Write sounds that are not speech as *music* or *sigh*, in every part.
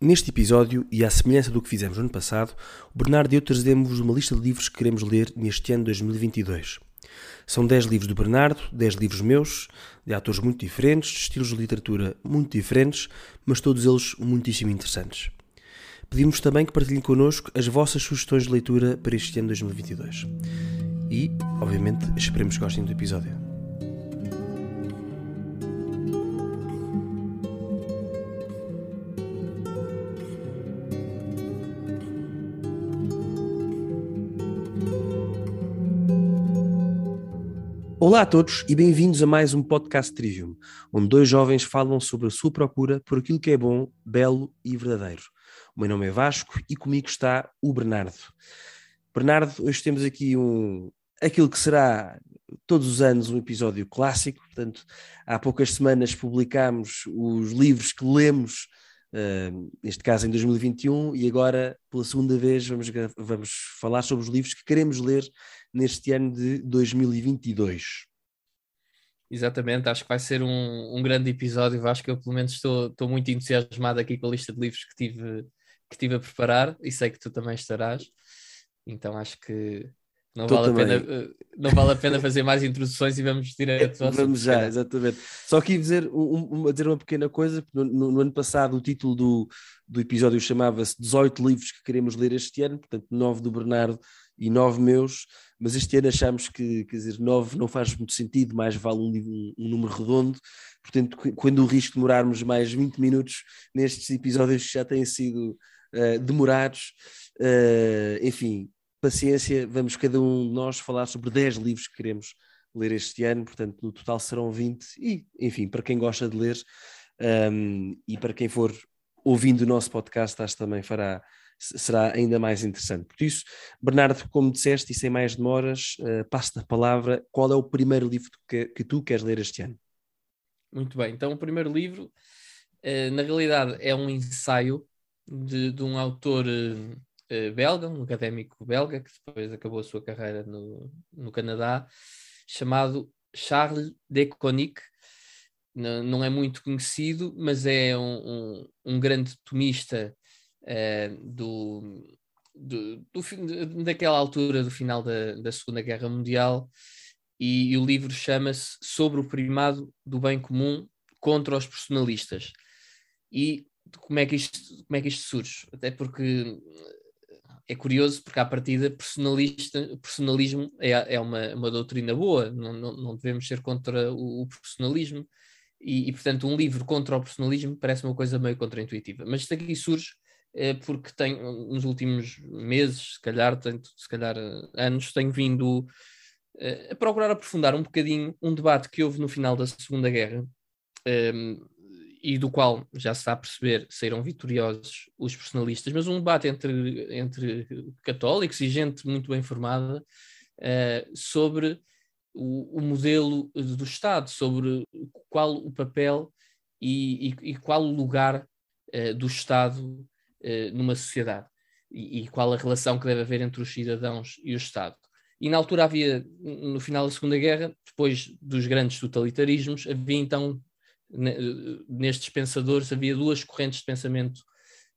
Neste episódio, e à semelhança do que fizemos no ano passado, o Bernardo e eu trazemos uma lista de livros que queremos ler neste ano de 2022. São 10 livros do Bernardo, 10 livros meus, de autores muito diferentes, de estilos de literatura muito diferentes, mas todos eles muitíssimo interessantes. Pedimos também que partilhem connosco as vossas sugestões de leitura para este ano de 2022. E, obviamente, esperemos que gostem do episódio. Olá a todos e bem-vindos a mais um podcast Trivium, onde dois jovens falam sobre a sua procura por aquilo que é bom, belo e verdadeiro. O meu nome é Vasco e comigo está o Bernardo. Bernardo, hoje temos aqui um aquilo que será todos os anos um episódio clássico, portanto, há poucas semanas publicámos os livros que lemos Uh, neste caso em 2021, e agora, pela segunda vez, vamos, vamos falar sobre os livros que queremos ler neste ano de 2022. Exatamente, acho que vai ser um, um grande episódio. Acho que eu, pelo menos, estou, estou muito entusiasmado aqui com a lista de livros que tive, que tive a preparar e sei que tu também estarás. Então, acho que não vale, a pena, eh, não vale a pena fazer mais introduções e vamos direto ao Vamos já, exatamente. Só queria dizer, um, dizer uma pequena coisa, no, no, no, ano passado o título do, do episódio chamava-se 18 livros que queremos ler este ano, portanto 9 do Bernardo e 9 meus, mas este ano achamos que, quer dizer, 9 não faz muito sentido, mais vale um, um, um número redondo, portanto quando o risco de demorarmos mais 20 minutos nestes episódios que já têm sido uh, demorados, uh, enfim, paciência, vamos cada um de nós falar sobre 10 livros que queremos ler este ano, portanto, no total serão 20, e enfim, para quem gosta de ler um, e para quem for ouvindo o nosso podcast, acho que também fará, será ainda mais interessante. Por isso, Bernardo, como disseste, e sem mais demoras, uh, passo-te a palavra, qual é o primeiro livro que, que, tu queres ler este ano? Muito bem, então o primeiro livro, uh, na realidade, é um ensaio de, de um autor. Uh, uh, belga, um académico belga, que depois acabou a sua carreira no, no Canadá, chamado Charles de Konik. Não, não é muito conhecido, mas é um, um, um grande tomista uh, do, do, do, daquela altura do final da, da Segunda Guerra Mundial, e, e o livro chama-se Sobre o Primado do Bem Comum contra os Personalistas. E como é que isto, como é que isto surge? Até porque é curioso porque, à partida, personalista, personalismo é, é uma, uma doutrina boa, não, não, não devemos ser contra o, o personalismo, e, e, portanto, um livro contra o personalismo parece uma coisa meio contraintuitiva. Mas isto aqui surge é, porque tem, nos últimos meses, se calhar, tanto, se calhar anos, tenho vindo é, a procurar aprofundar um bocadinho um debate que houve no final da Segunda Guerra. É, e do qual já se está a perceber saíram vitoriosos os personalistas, mas um debate entre, entre católicos e gente muito bem formada uh, sobre o, o, modelo do Estado, sobre qual o papel e, e, e qual o lugar uh, do Estado uh, numa sociedade e, e qual a relação que deve haver entre os cidadãos e o Estado. E na altura havia, no final da Segunda Guerra, depois dos grandes totalitarismos, havia então nestes pensadores havia duas correntes de pensamento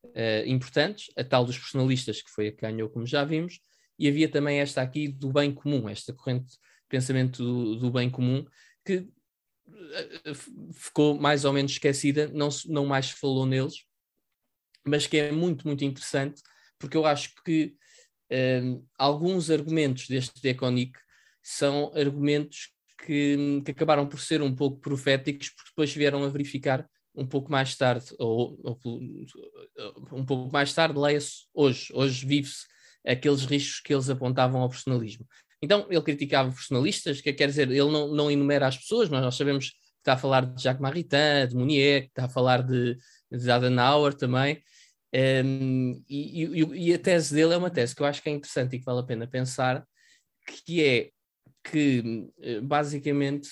uh, importantes, a tal dos personalistas, que foi a que ganhou, como já vimos, e havia também esta aqui do bem comum, esta corrente de pensamento do, do bem comum, que uh, ficou mais ou menos esquecida, não, não mais falou neles, mas que é muito, muito interessante, porque eu acho que alguns argumentos deste Deconic são argumentos que, que, acabaram por ser um pouco proféticos, porque depois vieram a verificar um pouco mais tarde, ou, ou um pouco mais tarde, leia-se hoje. Hoje vive-se aqueles riscos que eles apontavam ao personalismo. Então, ele criticava personalistas, que quer dizer, ele não, não enumera as pessoas, mas nós sabemos que está a falar de Jacques Maritain, de Mounier, que está a falar de, de Adenauer também, um, e, e, e, a tese dele é uma tese que eu acho que é interessante e que vale a pena pensar, que é que eh, basicamente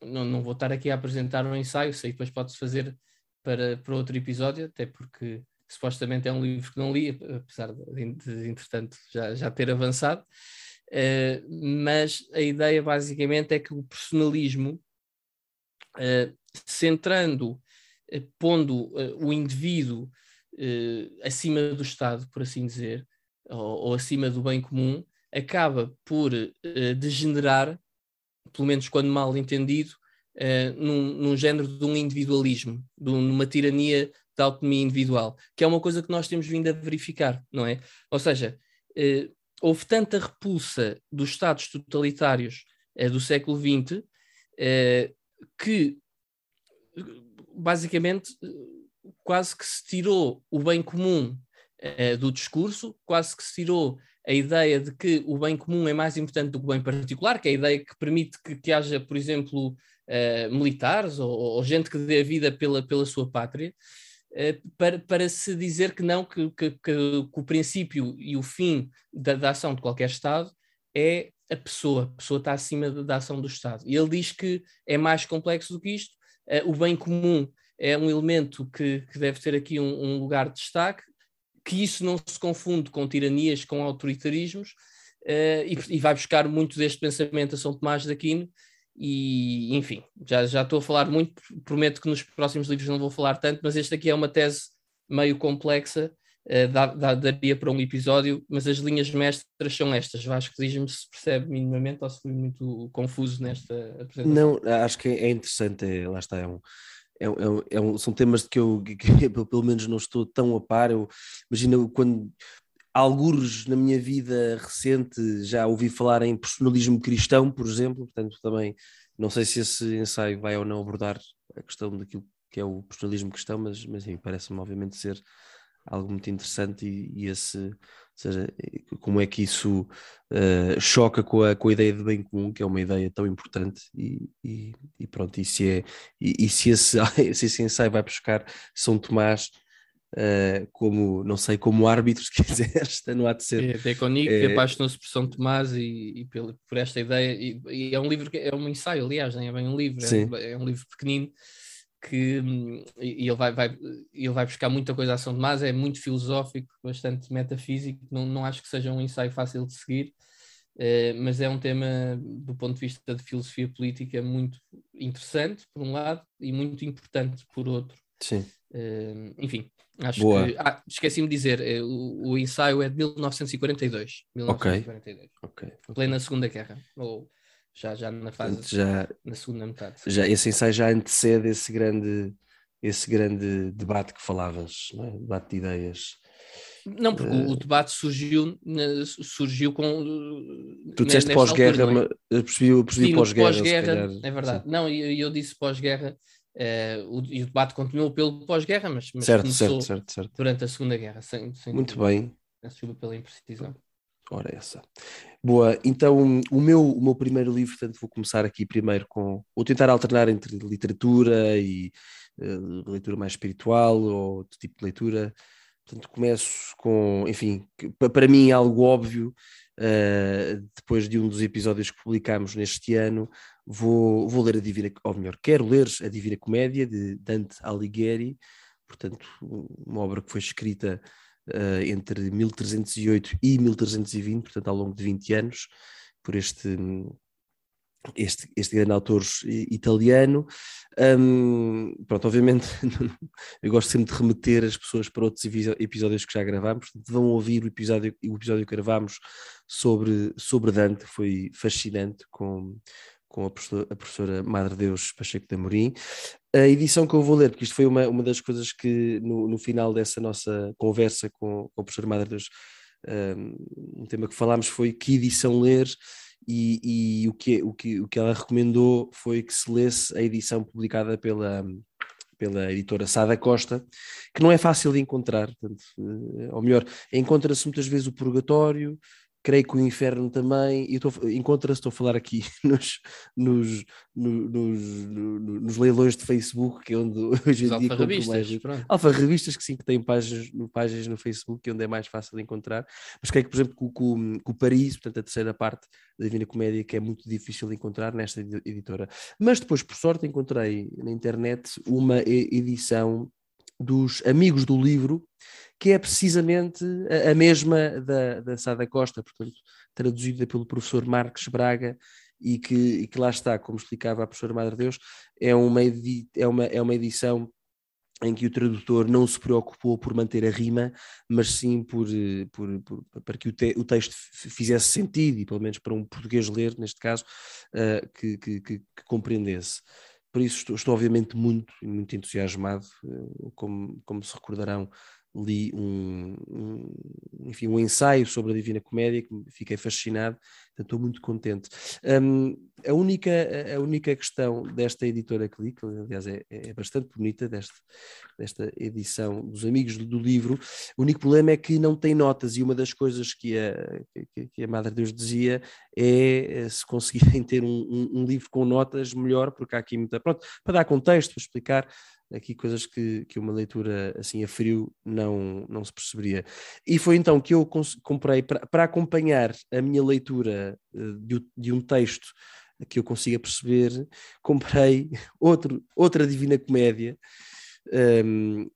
não, não vou estar aqui a apresentar um ensaio, sei que depois pode-se fazer para, para outro episódio, até porque supostamente é um livro que não li, apesar de, de entretanto já, já ter avançado. Uh, mas a ideia basicamente é que o personalismo, uh, centrando, uh, pondo o indivíduo acima do Estado, por assim dizer, ou, ou acima do bem comum, acaba por degenerar, pelo menos quando mal entendido, Uh, num, num, género de um individualismo, de uma tirania da autonomia individual, que é uma coisa que nós temos vindo a verificar, não é? Ou seja, uh, houve tanta repulsa dos Estados totalitários uh, do século XX que basicamente quase que se tirou o bem comum do discurso, quase que se tirou a ideia de que o bem comum é mais importante do que o bem particular, que é a ideia que permite que, que haja, por exemplo, uh, militares ou, ou, gente que dê a vida pela, pela sua pátria, uh, para, para se dizer que não, que, que, que, o princípio e o fim da, da, ação de qualquer Estado é a pessoa, a pessoa está acima da, da ação do Estado. E ele diz que é mais complexo do que isto, uh, o bem comum é um elemento que, que deve ter aqui um, um lugar de destaque, que isso não se confunde com tiranias, com autoritarismos, uh, e, e, vai buscar muito deste pensamento a São Tomás de Aquino, e enfim, já, já estou a falar muito, prometo que nos próximos livros não vou falar tanto, mas este aqui é uma tese meio complexa, uh, dá, dá, daria para um episódio, mas as linhas mestras são estas. Vasco, diz-me se percebe minimamente ou se fui muito confuso nesta apresentação. Não, acho que é interessante, é, lá está, é um, é, é, é são temas que eu, *laughs* que, que, pelo menos não estou tão a par. Eu imagino quando alguns na minha vida recente já ouvi falar em personalismo cristão, por exemplo, portanto também não sei se esse ensaio vai ou não abordar a questão daquilo que é o personalismo cristão, mas, mas parece-me obviamente ser algo muito interessante e, e esse seja, como é que isso uh, choca com a, com a ideia de bem comum, que é uma ideia tão importante, e, e, e pronto, e se, é, e, se, esse, *laughs* se esse ensaio vai buscar São Tomás uh, como, não sei, como árbitro, *laughs* se quiseres, *laughs* não há de ser. É, Deconic, é... que apaixonou-se por São Tomás e, e por, por, esta ideia, e, é um livro, é um ensaio, aliás, nem é bem um livro, é, é um livro pequenino, que e ele vai, vai, ele vai buscar muita coisa a São Tomás, é muito filosófico, bastante metafísico, não, não acho que seja um ensaio fácil de seguir, uh, mas é um tema do ponto de vista de filosofia política muito interessante, por um lado, e muito importante, por outro. Sim. Uh, enfim, acho Boa. que. Ah, esqueci-me de dizer, uh, o, o, ensaio é de 1942. 1942. Ok. okay. Plena Segunda Guerra. Ou já, já na fase Portanto, já, na segunda metade. Já, esse ensaio já antecede esse grande, esse grande debate que falavas, não é? debate de ideias. Não, porque uh, o debate surgiu, surgiu com. Tu disseste pós-guerra, é? percebi, percebi pós-guerra. Pós-guerra, é verdade. Sim. Não, eu, eu disse pós-guerra, uh, o, e o debate continuou pelo pós-guerra, mas, mas certo, certo, certo, certo, durante a Segunda Guerra. Sem, sem Muito bem. Desculpa pela imprecisão. Ora, essa. Boa, então o meu, o meu primeiro livro, portanto, vou começar aqui primeiro com. Vou tentar alternar entre literatura e uh, leitura mais espiritual ou outro tipo de leitura. Portanto, começo com, enfim, para mim é algo óbvio, uh, depois de um dos episódios que publicámos neste ano, vou, vou ler a Divina, ou melhor, quero ler a Divina Comédia de Dante Alighieri, portanto, uma obra que foi escrita uh, entre 1308 e 1320, portanto ao longo de 20 anos, por este, este, este grande autor italiano. Um, pronto, obviamente *laughs* eu gosto sempre de remeter as pessoas para outros episódios que já gravámos, vão ouvir o episódio, o episódio que gravámos sobre, sobre Dante, foi fascinante com, com a professora, a professora Madre Deus Pacheco de Amorim. A edição que eu vou ler, porque isto foi uma, uma das coisas que no, no final dessa nossa conversa com, com a professora Madre Deus, um, um tema que falámos foi que edição ler e, e, o, que, o, que, o que ela recomendou foi que se lesse a edição publicada pela, pela editora Sada Costa, que não é fácil de encontrar, portanto, eh, ou melhor, encontra-se muitas vezes o Purgatório, creio que o inferno também, e encontra-se, estou a falar aqui *laughs* nos, nos, nos, nos, leilões de Facebook, que é onde *laughs* hoje em dia compro mais. Alfa revistas que sim, que têm páginas, páginas no Facebook, que é onde é mais fácil de encontrar, mas creio que, por exemplo, com, o Paris, portanto, a terceira parte da Divina Comédia, que é muito difícil de encontrar nesta editora. Mas depois, por sorte, encontrei na internet uma edição dos Amigos do Livro, que é precisamente a, mesma da, da Sada Costa, portanto, traduzida pelo professor Marques Braga, e que, e que lá está, como explicava a professora Madre Deus, é uma, é uma, é uma edição em que o tradutor não se preocupou por manter a rima, mas sim por, por, por para que o, te, o, texto fizesse sentido, e pelo menos para um português ler, neste caso, uh, que, que, que, que, compreendesse. Por isso estou, estou obviamente muito, muito entusiasmado, uh, como, como se recordarão, li um, um, enfim, um ensaio sobre a Divina Comédia, que fiquei fascinado, então estou muito contente. Um, a, única, a única questão desta editora que li, que aliás é, é bastante bonita, deste, desta edição dos Amigos do, do, Livro, o único problema é que não tem notas, e uma das coisas que a, que, que a Madre Deus dizia é eh, se conseguirem ter um, um, um livro com notas, melhor, porque há aqui muita. Pronto, para dar contexto, para explicar aqui coisas que, que uma leitura assim a frio não, não se perceberia. E foi então que eu comprei, para, acompanhar a minha leitura eh, de, de um texto que eu consiga perceber, *laughs* comprei outro, outra Divina Comédia, um, ehm,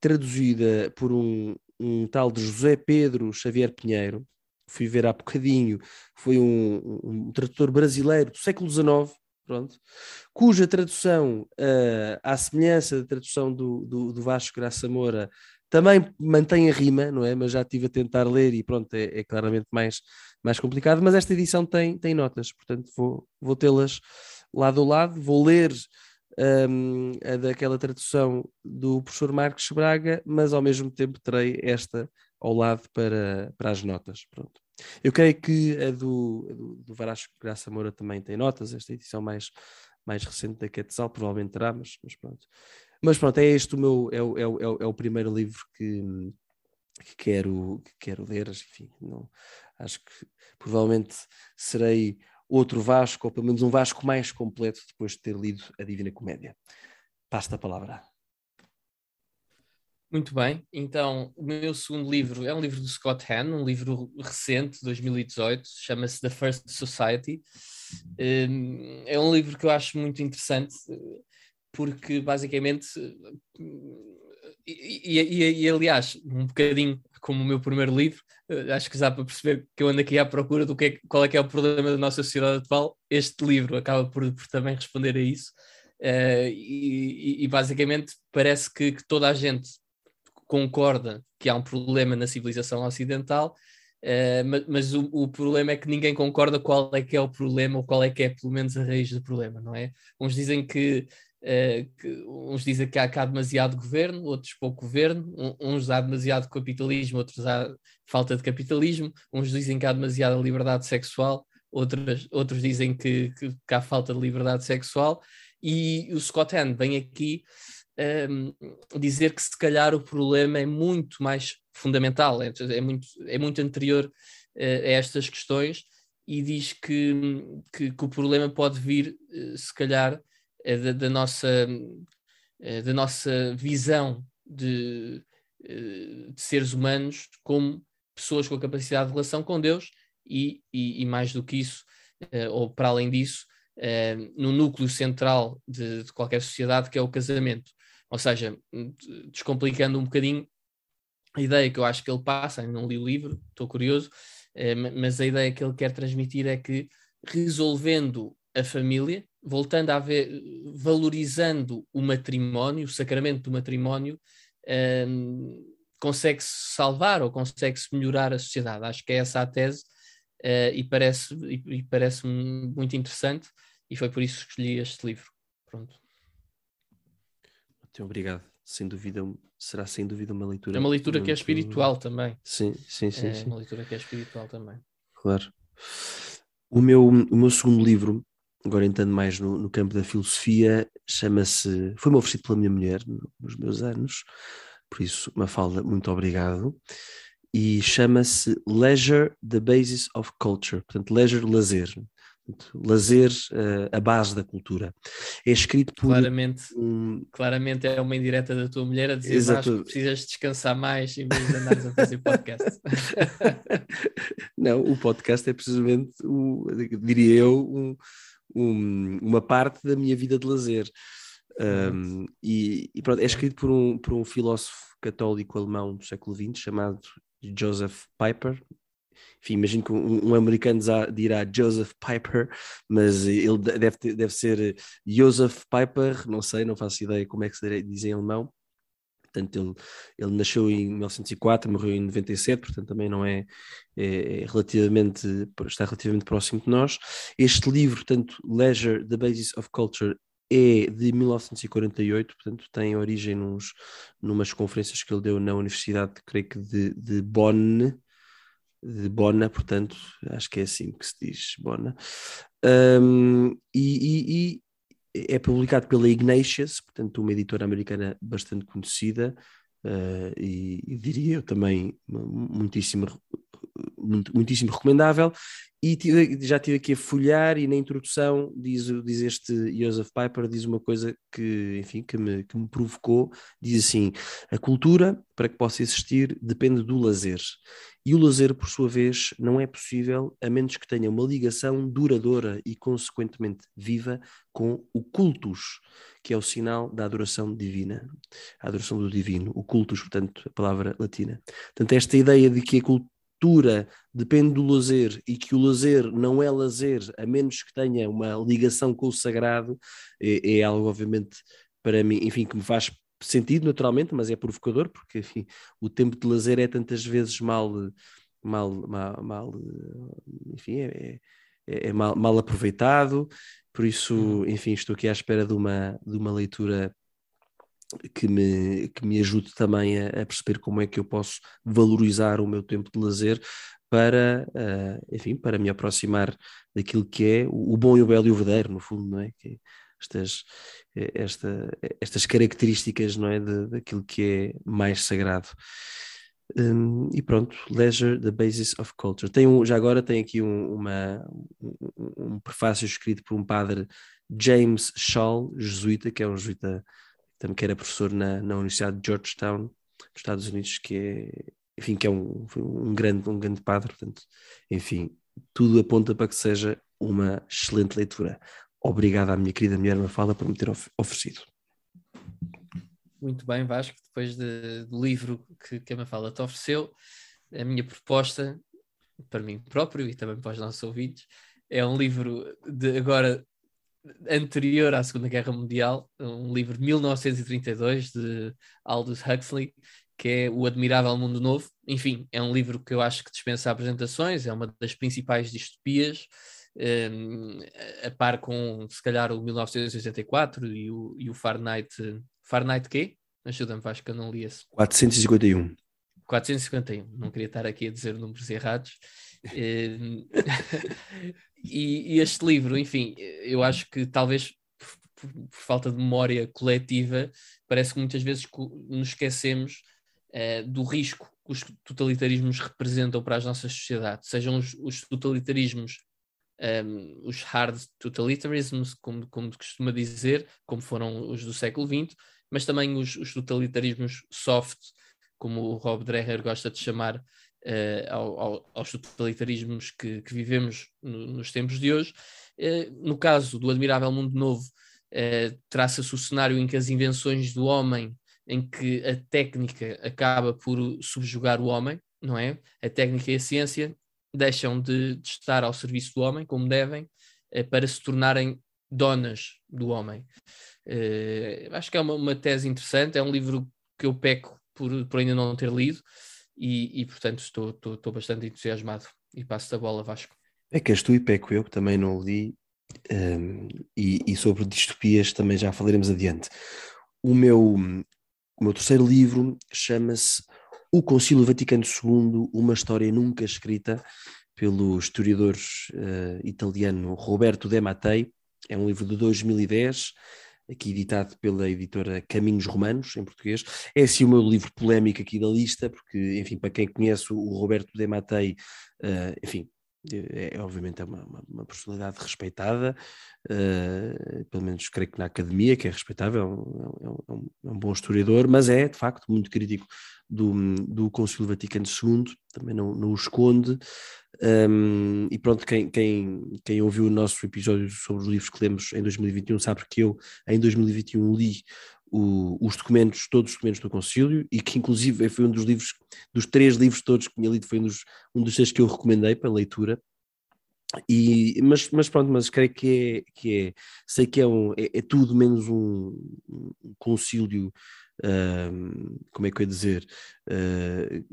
traduzida por um, um tal de José Pedro Xavier Pinheiro, fui ver há bocadinho, foi um, um tradutor brasileiro do século XIX, pronto, cuja tradução, uh, à semelhança da tradução do, do, do Vasco Graça Moura, também mantém a rima, não é? Mas já estive a tentar ler e pronto, é, é claramente mais, mais complicado, mas esta edição tem, tem notas, portanto vou, vou tê-las lado a lado, vou ler um, a daquela tradução do professor Marcos Braga, mas ao mesmo tempo terei esta ao lado para, para as notas, pronto. Eu creio que a do, do, do Varasco Graça Moura também tem notas, esta edição mais, mais recente da Quetzal provavelmente terá, mas, mas pronto. Mas pronto, é este o meu, é o, é o, é o primeiro livro que, que, quero, que quero ler, enfim, não, acho que provavelmente serei outro Vasco, ou pelo menos um Vasco mais completo depois de ter lido a Divina Comédia. Passa a palavra. Muito bem, então o meu segundo livro é um livro do Scott Hahn, um livro recente, 2018, chama-se The First Society. Hum, é um livro que eu acho muito interessante, porque basicamente, e, e, e aliás, um bocadinho como o meu primeiro livro, acho que dá para perceber que eu ando aqui à procura do que é, qual é que é o problema da nossa sociedade atual. Este livro acaba por, por também responder a isso. Uh, e, e, basicamente parece que, que, toda a gente concorda que há um problema na civilização ocidental, uh, mas, mas o, o, problema é que ninguém concorda qual é que é o problema ou qual é que é pelo menos a raiz do problema, não é? Uns dizem que, uh, que uns dizem que há cá demasiado governo, outros pouco governo, uns há demasiado capitalismo, outros há falta de capitalismo, uns dizem que há demasiada liberdade sexual, outros, outros dizem que, que, que há falta de liberdade sexual, e o Scott Hand vem aqui um, dizer que se calhar o problema é muito mais fundamental, é, é muito, é muito anterior uh, a estas questões e diz que, que, que o problema pode vir, uh, se calhar, uh, da, da, nossa, da nossa visão de, de, seres humanos como pessoas com a capacidade de relação com Deus e, e, e mais do que isso, ou para além disso, no núcleo central de, de, qualquer sociedade, que é o casamento. Ou seja, descomplicando um bocadinho a ideia que eu acho que ele passa, ainda não li o livro, estou curioso, eh, mas a ideia que ele quer transmitir é que resolvendo a família, voltando a ver, valorizando o matrimónio, o sacramento do matrimónio, um, consegue-se salvar ou consegue-se melhorar a sociedade. Acho que é essa a tese uh, e parece e, e parece muito interessante e foi por isso que escolhi este livro. Pronto. Muito obrigado. Sem dúvida, será sem dúvida uma leitura. É uma leitura muito... que é espiritual também. Sim, sim, sim. É sim. uma leitura que é espiritual também. Claro. O meu, o meu segundo livro, agora entrando mais no, no campo da filosofia, chama-se. Foi-me oferecido pela minha mulher nos meus anos, por isso, uma falda, muito obrigado. E chama-se Leisure, the Basis of Culture. Portanto, leisure, lazer lazer uh, a base da cultura. É escrito por. Claramente, um... claramente é uma indireta da tua mulher a dizer Exato. que precisas descansar mais em vez de andares a fazer podcast. *laughs* Não, o podcast é precisamente, o, diria eu, um, um, uma parte da minha vida de lazer. Um, e, e pronto, é escrito por um, por um filósofo católico alemão do século XX chamado Joseph Piper, enfim, imagino que um, um, americano dirá Joseph Piper, mas ele deve, ter, deve ser Joseph Piper, não sei, não faço ideia como é que se diz em alemão. Portanto, ele, ele nasceu em 1904, morreu em 97, portanto também não é, é, é, relativamente, está relativamente próximo de nós. Este livro, portanto, Leisure, The Basis of Culture, é de 1948, portanto tem origem nos, numas conferências que ele deu na Universidade, creio que de, de Bonn, de Bona, portanto, acho que é assim que se diz, Bona. Um, e, e, e, é publicado pela Ignatius, portanto, uma editora americana bastante conhecida, uh, e, e, diria eu também muitíssimo, muitíssimo recomendável. E tive, já estive aqui a folhar e na introdução diz, diz este Joseph Piper, diz uma coisa que, enfim, que me, que me provocou, diz assim, a cultura, para que possa existir, depende do lazer. E o lazer, por sua vez, não é possível a menos que tenha uma ligação duradoura e, consequentemente, viva com o cultus, que é o sinal da adoração divina, a adoração do divino, o cultus, portanto, a palavra latina. Portanto, esta ideia de que a cultura depende do lazer e que o lazer não é lazer a menos que tenha uma ligação com o sagrado, é, é algo, obviamente, para mim, enfim, que me faz sentido naturalmente, mas é provocador, porque enfim, o tempo de lazer é tantas vezes mal, mal, mal, mal enfim, é, é, é mal, mal, aproveitado, por isso, uhum. enfim, estou aqui à espera de uma, de uma leitura que me, que me ajude também a, a, perceber como é que eu posso valorizar o meu tempo de lazer para, uh, enfim, para me aproximar daquilo que é o, o, bom e o belo e o verdadeiro, no fundo, não é? Que estas, esta, estas características, não é? De, daquilo que é mais sagrado. Um, e pronto, Leisure, The Basis of Culture. Tem um, já agora tem aqui um, uma, um, um prefácio escrito por um padre James Shaw, jesuíta, que é um jesuíta também que era professor na, na Universidade de Georgetown, dos Estados Unidos, que é, enfim, que é um, um, grande, um grande padre, portanto, enfim, tudo aponta para que seja uma excelente leitura. Obrigado à minha querida mulher Mafalda por me ter oferecido. Muito bem, Vasco, depois de, do livro que, que a Mafalda te ofereceu, a minha proposta, para mim próprio e também para os nossos ouvintes, é um livro de agora anterior à Segunda Guerra Mundial, um livro de 1932 de Aldous Huxley, que é O Admirável Mundo Novo. Enfim, é um livro que eu acho que dispensa apresentações, é uma das principais distopias, um, a par com, se calhar, o 1984 e o, e o Fahrenheit. Fahrenheit quê? Ajuda-me, acho que eu não li esse. 451. 451, não queria estar aqui a dizer números errados. *laughs* *laughs* E, e, este livro, enfim, eu acho que talvez por, por, falta de memória coletiva, parece que muitas vezes nos esquecemos uh, do risco que os totalitarismos representam para as nossas sociedades, sejam os, os totalitarismos, um, ehm, os hard totalitarismos, como, como costuma dizer, como foram os do século XX, mas também os, os totalitarismos soft, como o Rob Dreher gosta de chamar, uh, ao, ao, aos totalitarismos que, que vivemos no, nos tempos de hoje. Uh, no caso do Admirável Mundo Novo, uh, traça-se o cenário em que as invenções do homem, em que a técnica acaba por subjugar o homem, não é? A técnica e a ciência deixam de, de estar ao serviço do homem, como devem, para se tornarem donas do homem. acho que é uma, uma, tese interessante, é um livro que eu peco por, por ainda não ter lido, e, e portanto estou, estou, estou, bastante entusiasmado e passo a bola Vasco. É que és tu e peco eu, que também não li, um, e, e, sobre distopias também já falaremos adiante. O meu, o meu terceiro livro chama-se O Concílio Vaticano II, uma história nunca escrita pelo historiador uh, italiano Roberto De Mattei, é um livro de 2010, aqui editado pela editora Caminhos Romanos, em português. É assim o meu livro polémico aqui da lista, porque, enfim, para quem conhece o Roberto De Matei, uh, enfim, é, é, obviamente é uma, uma, uma personalidade respeitada, uh, pelo menos creio que na academia, que é respeitável, é, é um, é, um, é um, bom historiador, mas é de facto muito crítico do, do Concílio Vaticano II, também não, não o esconde. Um, e pronto, quem, quem, quem ouviu o nosso episódio sobre os livros que lemos em 2021 sabe que eu, em 2021, li o, os documentos, todos os documentos do Concílio, e que inclusive foi um dos livros, dos três livros todos que tinha lido, foi um dos, um dos três que eu recomendei para leitura. E, mas, mas pronto, mas creio que é, que é sei que é, um, é, é tudo menos um, um concílio uh, como é que eu ia dizer, uh,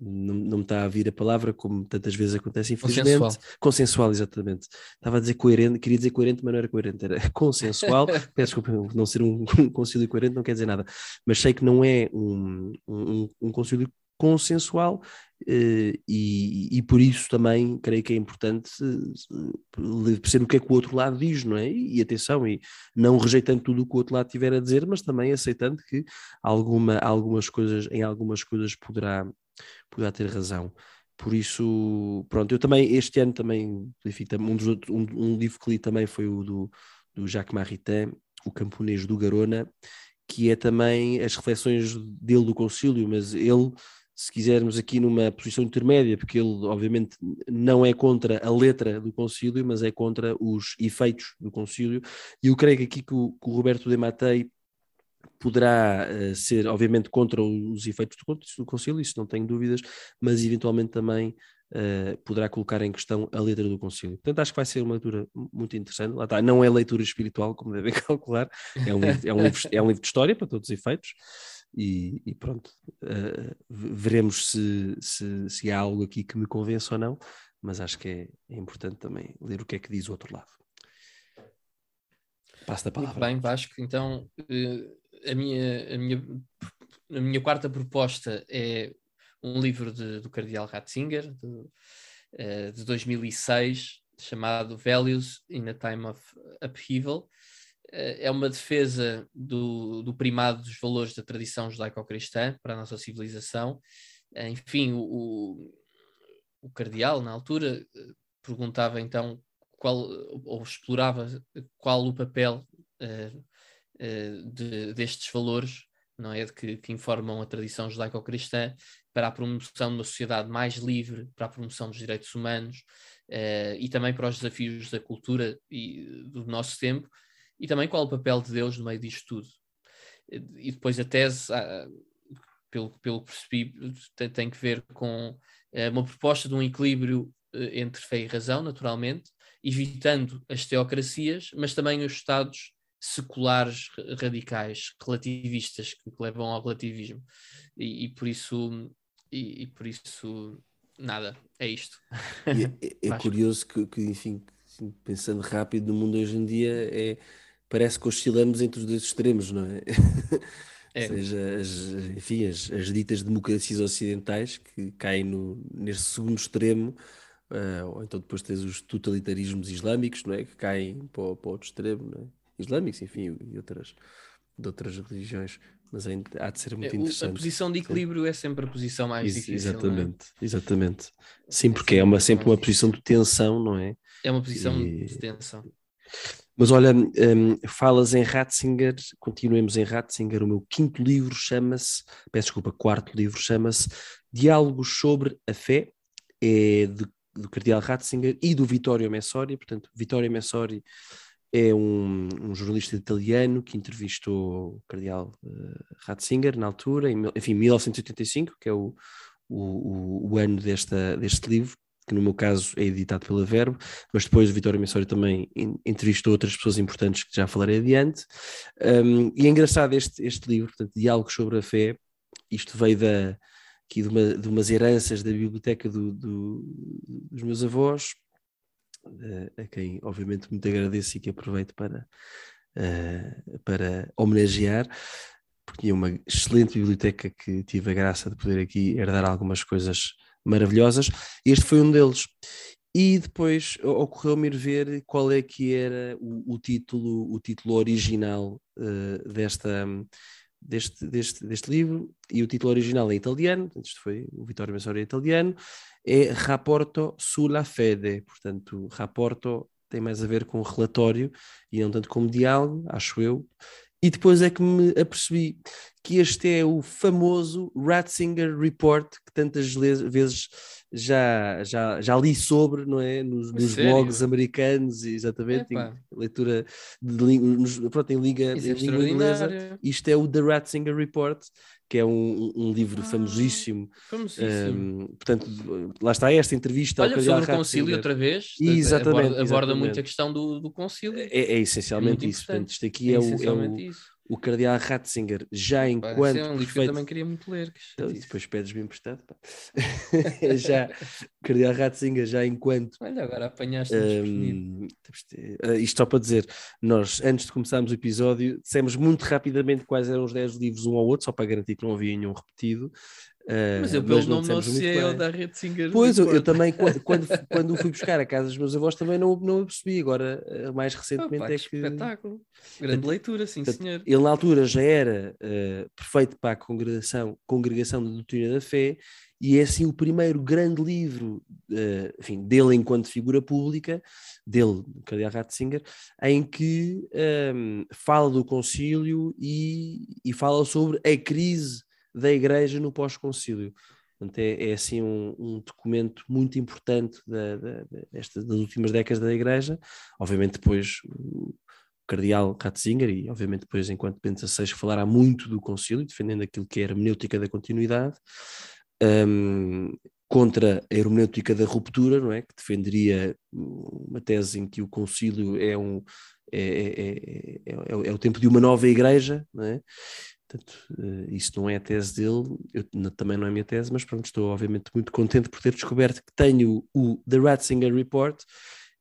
não, não me está a vir a palavra, como tantas vezes acontece, infelizmente. Consensual. Consensual, exatamente. Estava a dizer coerente, queria dizer coerente, mas não era coerente, era *laughs* consensual. *laughs* Peço desculpa, não ser um, *laughs* um concílio coerente não quer dizer nada, mas sei que não é um, um, um concílio consensual e, e, por isso também creio que é importante eh, perceber o que é que o outro lado diz, não é? E, atenção, e não rejeitando tudo o que o outro lado tiver a dizer, mas também aceitando que alguma, algumas coisas, em algumas coisas poderá, poderá ter razão. Por isso, pronto, eu também, este ano também, enfim, um, dos outros, um, um livro que li também foi o do, do Jacques Maritain, O Camponês do Garona, que é também as reflexões dele do concílio, mas ele se quisermos aqui numa posição intermédia, porque ele obviamente não é contra a letra do concílio, mas é contra os efeitos do concílio, e eu creio que aqui que o, que o Roberto de Matei poderá uh, ser, obviamente, contra os efeitos do, do concílio, isso não tenho dúvidas, mas eventualmente também uh, poderá colocar em questão a letra do concílio. Portanto, acho que vai ser uma leitura muito interessante. Lá está, não é leitura espiritual, como devem *laughs* calcular, é um é um livro, é um livro de história para todos os efeitos, e, e pronto, uh, veremos se, se, se, há algo aqui que me convence ou não, mas acho que é, é importante também ler o que é que diz o outro lado. Passo da palavra. Muito bem, Vasco. Então, uh, a, minha, a, minha, a minha quarta proposta é um livro de, do Cardeal Ratzinger, de, uh, de 2006, chamado Values in a Time of Upheaval é uma defesa do, do primado dos valores da tradição judaico-cristã para a nossa civilização. Enfim, o, o cardeal, na altura, perguntava então qual, ou explorava qual o papel uh, uh, de, destes valores, não é, de que, que informam a tradição judaico-cristã para a promoção de uma sociedade mais livre, para a promoção dos direitos humanos uh, e também para os desafios da cultura e do nosso tempo, e também qual o papel de Deus no meio disto tudo. E depois a tese, ah, pelo, pelo que percebi, tem, tem que ver com eh, uma proposta de um equilíbrio eh, entre fé e razão, naturalmente, evitando as teocracias, mas também os Estados seculares radicais, relativistas, que levam ao relativismo. E, e por isso, e, e, por isso, nada, é isto. É, é *laughs* curioso que, que, enfim, pensando rápido no mundo hoje em dia, é parece que oscilamos entre os dois extremos, não é? é. Ou seja, as, enfim, as, as, ditas democracias ocidentais que caem no, neste segundo extremo, uh, ou então depois tens os totalitarismos islâmicos, não é? Que caem para, para o outro extremo, não é? Islâmicos, enfim, e outras, de outras religiões. Mas ainda há de ser muito é, interessante. A posição de equilíbrio é sempre a posição mais difícil. É? Exatamente, é? exatamente. Sim, porque é uma, sempre uma posição de tensão, não é? É uma posição e... de tensão. Mas olha, um, falas em Ratzinger, continuemos em Ratzinger, o meu quinto livro chama-se, peço desculpa, quarto livro chama-se Diálogos sobre a Fé, é de, do Cardeal Ratzinger e do Vittorio Messori, portanto, Vittorio Messori é um, um jornalista italiano que entrevistou o Cardeal uh, Ratzinger na altura, em, enfim, 1985, que é o, o, o, ano desta, deste livro, que no meu caso é editado pela Verbo, mas depois o Vitório Mensório também entrevistou outras pessoas importantes que já falarei adiante. Um, e é engraçado este, este livro, portanto, Diálogos sobre a Fé, isto veio da, aqui de, uma, de umas heranças da biblioteca do, do, dos meus avós, uh, a quem obviamente muito agradeço e que aproveito para, uh, para homenagear porque tinha uma excelente biblioteca que tive a graça de poder aqui herdar algumas coisas maravilhosas. Este foi um deles. E depois ocorreu-me ir ver qual é que era o, o título, o título original uh, desta, deste, deste, deste livro, e o título original é italiano, isto foi o Vittorio Messori é italiano, é Rapporto sulla fede, portanto, rapporto tem mais a ver com relatório e não tanto como diálogo, acho eu, e depois é que me apercebi que este é o famoso Ratzinger Report que tantas vezes já, já, já li sobre, não é? Nos, nos blogs americanos, exatamente, em leitura de, nos, pronto, em, liga, em língua inglesa. Isto é o The Ratzinger Report, que é um, um livro ah, famosíssimo. famosíssimo. Um, portanto, lá está esta entrevista. Olha, sobre o concílio outra vez. Exatamente. Aborda, aborda muito a questão do, do concílio. É, é essencialmente isso. Portanto, isto aqui é, é, o, é o, o Cardeal Ratzinger já enquanto. é um livro que eu também queria muito ler. Então, depois pedes-me emprestado. *laughs* já, o Cardeal Ratzinger já enquanto. Olha, agora apanhaste um, uh, Isto só para dizer, nós antes de começarmos o episódio dissemos muito rapidamente quais eram os 10 livros um ao outro, só para garantir que não havia nenhum repetido. Uh, mas eu pelo nome não associei ao da Ratzinger. Pois, eu, eu, também, *laughs* quando, quando, quando fui buscar a casa dos meus avós, também não, não percebi. Agora, eh, mais recentemente, oh, é que. Espetáculo. Grande leitura, sim, portanto, senhor. Ele, na altura, já era uh, perfeito para a congregação, congregação da doutrina da fé, e é assim o primeiro grande livro uh, enfim, dele enquanto figura pública, dele, Cardeal Ratzinger, em que um, fala do concílio e, e fala sobre a crise da Igreja no pós-concílio. É, é, assim um, um, documento muito importante da, da, desta, das últimas décadas da Igreja. Obviamente, depois o Cardeal Ratzinger, e obviamente depois, enquanto Bento XVI, falará muito do concílio, defendendo aquilo que é a hermenêutica da continuidade, um, contra a hermenêutica da ruptura, não é? Que defenderia uma tese em que o concílio é um. É, é, é, é, é o tempo de uma nova igreja, não é? Portanto, uh, isso não é a tese dele, eu, também não é a minha tese, mas pronto, estou obviamente muito contente por ter descoberto que tenho o The Ratzinger Report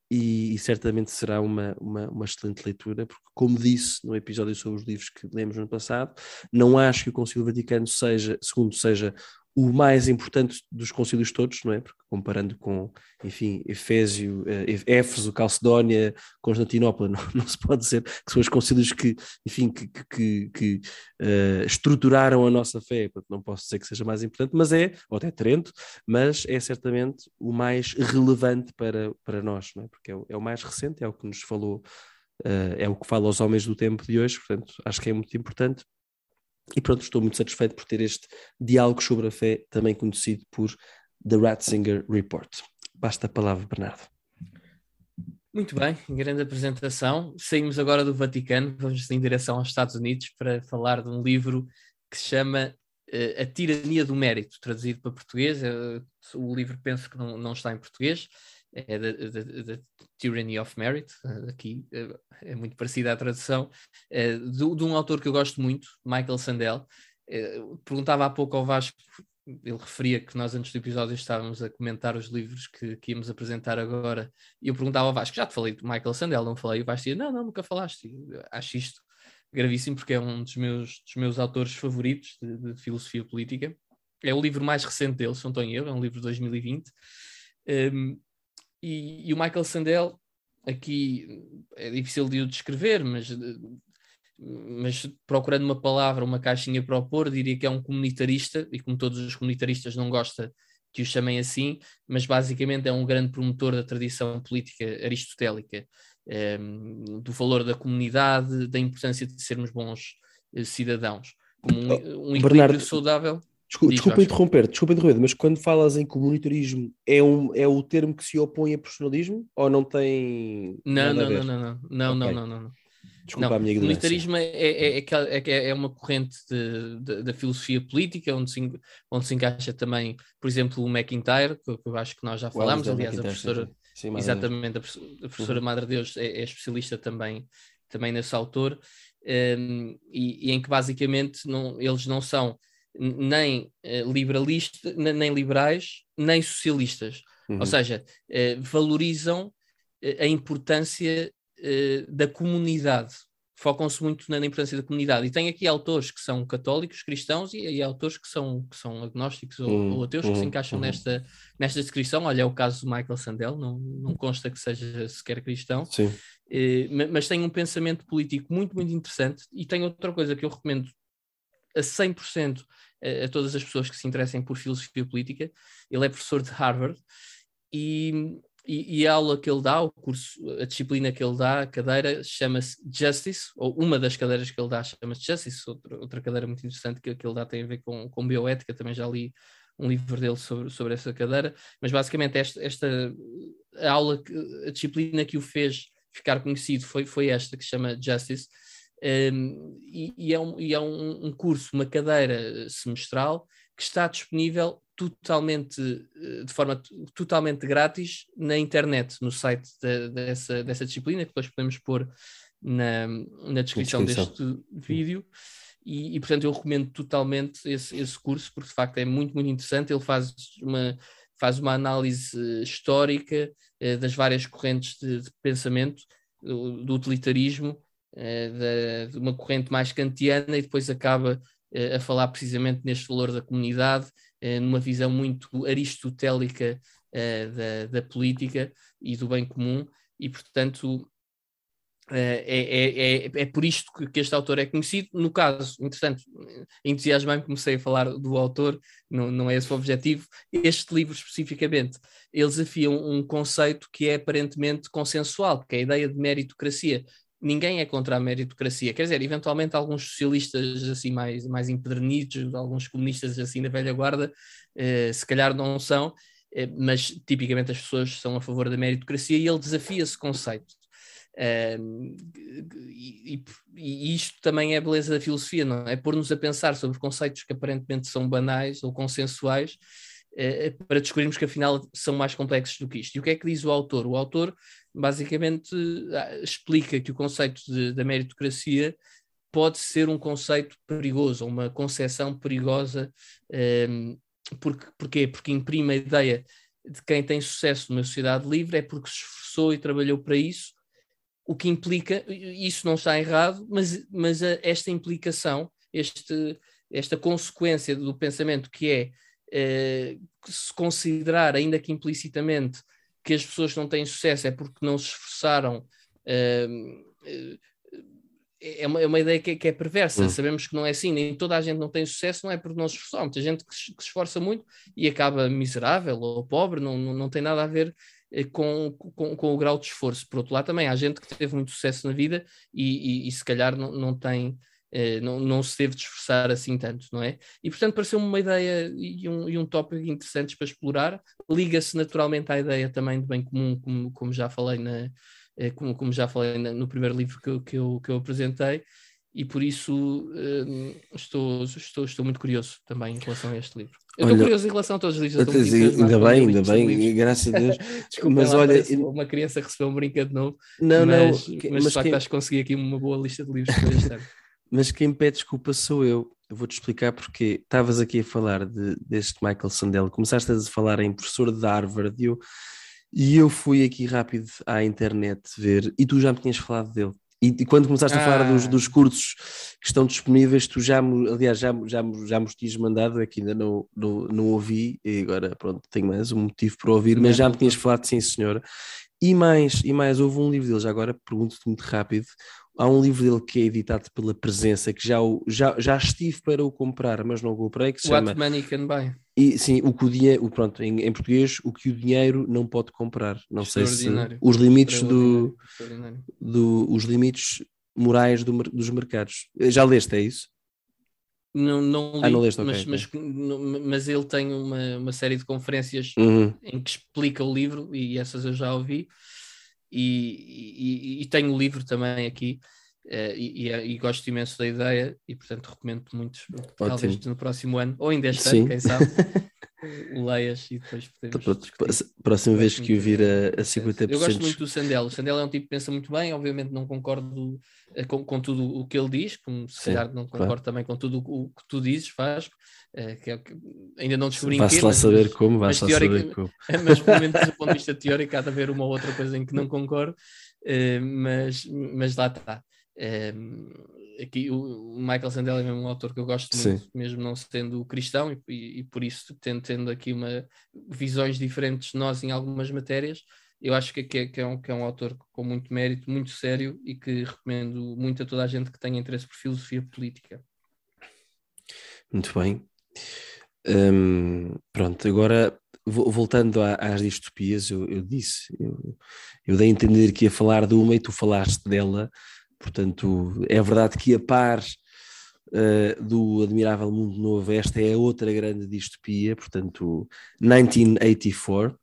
e, e certamente será uma, uma, uma, excelente leitura, porque, como disse no episódio sobre os livros que lemos no passado, não acho que o Concílio Vaticano seja, segundo, seja o mais importante dos concílios todos, não é? Porque comparando com, enfim, Efésio, uh, Éfeso, Calcedónia, Constantinopla, *laughs* não, não, se pode dizer que são os concílios que, enfim, que, que, que uh, estruturaram a nossa fé, não posso dizer que seja mais importante, mas é, ou até Trento, mas é certamente o mais relevante para, para nós, não é? Porque é o, é o mais recente, é o que nos falou, uh, é o que fala aos homens do tempo de hoje, portanto, acho que é muito importante e pronto, estou muito satisfeito por ter este diálogo sobre a fé, também conhecido por The Ratzinger Report. Basta a palavra, Bernardo. Muito bem, grande apresentação. Saímos agora do Vaticano, vamos em direção aos Estados Unidos para falar de um livro que se chama uh, A Tirania do Mérito, traduzido para português. Uh, o livro penso que não, não está em português, é da Tyranny of Merit, aqui eh, é muito parecida à tradução, é, de, de, um autor que eu gosto muito, Michael Sandel. É, perguntava há pouco ao Vasco, ele referia que nós antes do episódio estávamos a comentar os livros que, que íamos apresentar agora, e eu perguntava ao Vasco, já te falei de Michael Sandel, não falei? E o Vasco dizia, não, não, nunca falaste. Acho isto gravíssimo porque é um dos meus, dos meus autores favoritos de, de filosofia política. É o livro mais recente dele, se não estou em erro, é um livro de 2020. Um, e, e, o Michael Sandel, aqui é difícil de o descrever, mas, mas procurando uma palavra, uma caixinha para opor, diria que é um comunitarista, e como todos os comunitaristas não gosta que o chamem assim, mas basicamente é um grande promotor da tradição política aristotélica, ehm, do valor da comunidade, da importância de sermos bons uh, cidadãos, como um, um equilíbrio Bernardo, saudável. Desculpa, Diz, desculpa interromper, desculpa interromper, mas quando falas em comunitarismo, é, um, é o termo que se opõe a personalismo ou não tem. Não, não, não, não, não, não, não, okay. não, não, não. Desculpa não, a minha o Comunitarismo é, é é, é, é, é uma corrente da filosofia política, onde se, onde se encaixa também, por exemplo, o McIntyre, que, que eu acho que nós já falámos, aliás, a professora. Sim. Exatamente, Deus. a professora uhum. Madre Deus é, é, especialista também, também nesse autor, um, e, e, em que basicamente não, eles não são nem uh, liberalistas, nem liberais, nem socialistas. Uhum. Ou seja, uh, valorizam uh, a importância da comunidade. Focam-se muito na, importância da comunidade. E tem aqui autores que são católicos, cristãos, e, e autores que são, que são agnósticos ou, uhum. ou ateus, que se uhum. encaixam uhum. nesta, nesta descrição. Olha, é o caso do Michael Sandel, não, não consta que seja sequer cristão. Sim. mas tem um pensamento político muito, muito interessante. E tem outra coisa que eu recomendo a 100% a, a todas as pessoas que se interessem por filosofia política. Ele é professor de Harvard e, e, e, a aula que ele dá, o curso, a disciplina que ele dá, a cadeira, chama-se Justice, ou uma das cadeiras que ele dá chama-se Justice, outra, outra cadeira muito interessante que, que ele dá tem a ver com, com bioética, também já li um livro dele sobre, sobre essa cadeira, mas basicamente esta, esta a aula, que, a disciplina que o fez ficar conhecido foi, foi esta, que se chama Justice, um, e, e, é, um, e é um, um, curso, uma cadeira semestral que está disponível totalmente, eh, de forma totalmente grátis na internet, no site de, dessa, dessa disciplina, que depois podemos pôr na, na, descrição, descrição, deste vídeo. E, e, portanto eu recomendo totalmente esse, esse curso, porque de facto é muito, muito interessante. Ele faz uma, faz uma análise histórica eh, das várias correntes de, de pensamento, do, do utilitarismo, de, de, uma corrente mais kantiana, e depois acaba eh, a falar precisamente neste valor da comunidade, eh, numa visão muito aristotélica eh, da, da política e do bem comum, e portanto é, é, é, é, por isto que, este autor é conhecido. No caso, entretanto, entusiasmei-me, comecei a falar do autor, não, não é esse o objetivo. Este livro especificamente, ele desafia um conceito que é aparentemente consensual, que é a ideia de meritocracia. Ninguém é contra a meritocracia, quer dizer, eventualmente alguns socialistas assim mais, mais empedernidos, alguns comunistas assim da velha guarda, eh, se calhar não são, eh, mas tipicamente as pessoas são a favor da meritocracia e ele desafia esse conceito e, e, isto também é a beleza da filosofia, não é? Pôr-nos a pensar sobre conceitos que aparentemente são banais ou consensuais uh, para descobrirmos que afinal são mais complexos do que isto. E o que é que diz o autor? O autor basicamente uh, explica que o conceito da meritocracia pode ser um conceito perigoso, uma concepção perigosa. Um, porque, porquê? Porque imprime a ideia de quem tem sucesso numa sociedade livre é porque se esforçou e trabalhou para isso o que implica, isso não está errado, mas, mas a, esta implicação, este, esta consequência do pensamento que é eh, se considerar, ainda que implicitamente, que as pessoas não têm sucesso é porque não se esforçaram. Eh, eh é uma, é uma ideia que é, que é perversa. Hum. Sabemos que não é assim, nem toda a gente não tem sucesso, não é porque não se esforçou. Muita gente que se, que se esforça muito e acaba miserável ou pobre, não, não, não tem nada a ver eh, com, com, com, o grau de esforço. Por outro lado, também há gente que teve muito sucesso na vida e, e, e se calhar não, não tem. Eh, não, não se teve de esforçar assim tanto, não é? E portanto pareceu-me uma ideia e um, e um tópico interessantes para explorar. Liga-se naturalmente à ideia também de bem comum, como, como já falei, na, eh, como, como já falei na, no primeiro livro que eu, que eu, que eu apresentei, e por isso estou, estou, estou muito curioso também em relação a este livro. Eu estou curioso em relação a todos os livros. ainda bem, ainda bem, graças a Deus. *laughs* Desculpa, mas olha, uma criança recebeu um brinquedo novo. Não, mas, não, mas, mas de facto quem... acho que consegui aqui uma boa lista de livros para este ano. *laughs* mas quem pede desculpa sou eu. Eu vou-te explicar porque estavas aqui a falar de, deste Michael Sandel, começaste a falar em professor de Harvard e eu, e eu fui aqui rápido à internet ver, e tu já me tinhas falado dele. E, e, quando começaste ah. a falar dos, ah. dos, cursos que estão disponíveis, tu já, aliás, já, já, já me tinhas mandado, é que ainda não, não, não ouvi, e agora pronto, tenho mais um motivo para ouvir, mas já me tinhas falado, sim senhora. E mais, e mais, houve um livro dele, já agora pergunto-te muito rápido, há um livro dele que é editado pela Presença, que já, já, já estive para o comprar, mas não o comprei, que se What chama... Money Can Buy. E, sim, o que o dinheiro, pronto, em, em, português, o que o dinheiro não pode comprar. Não sei se os limites do, do os limites morais do, dos mercados. Já leste, é isso? Não, não li, ah, não leste, okay, mas, okay. Mas, mas ele tem uma, uma série de conferências uhum. em que explica o livro e essas eu já ouvi e, e, e tenho o livro também aqui uh, e, e, gosto imenso da ideia e portanto recomendo muito talvez no próximo ano ou ainda este Sim. ano, quem sabe *laughs* leias e depois podemos então, próxima vez que o vir a, a 50% eu gosto muito do Sandel, o Sandel é um tipo que pensa muito bem obviamente não concordo uh, com, com, tudo o que ele diz, como se calhar não concordo claro. também com tudo o, que tu dizes, faz uh, que, é, que, ainda não descobri vai lá saber mas, como, vai lá saber como. *laughs* mas pelo menos do ponto de vista *laughs* teórico há de haver uma ou outra coisa em que não concordo uh, mas, mas lá está aqui o Michael Sandel é mesmo um autor que eu gosto muito, Sim. mesmo não sendo cristão, e, e, por isso tendo, tendo aqui uma, visões diferentes de nós em algumas matérias, eu acho que, que, é, que, é um, que é um autor com muito mérito, muito sério e que recomendo muito a toda a gente que tenha interesse por filosofia política. Muito bem. Hum, pronto, agora voltando às distopias, eu, eu disse, eu, eu, dei a entender que ia falar de uma e tu falaste dela, Portanto, é verdade que a par uh, do Admirável Mundo Novo, esta é outra grande distopia, portanto, 1984.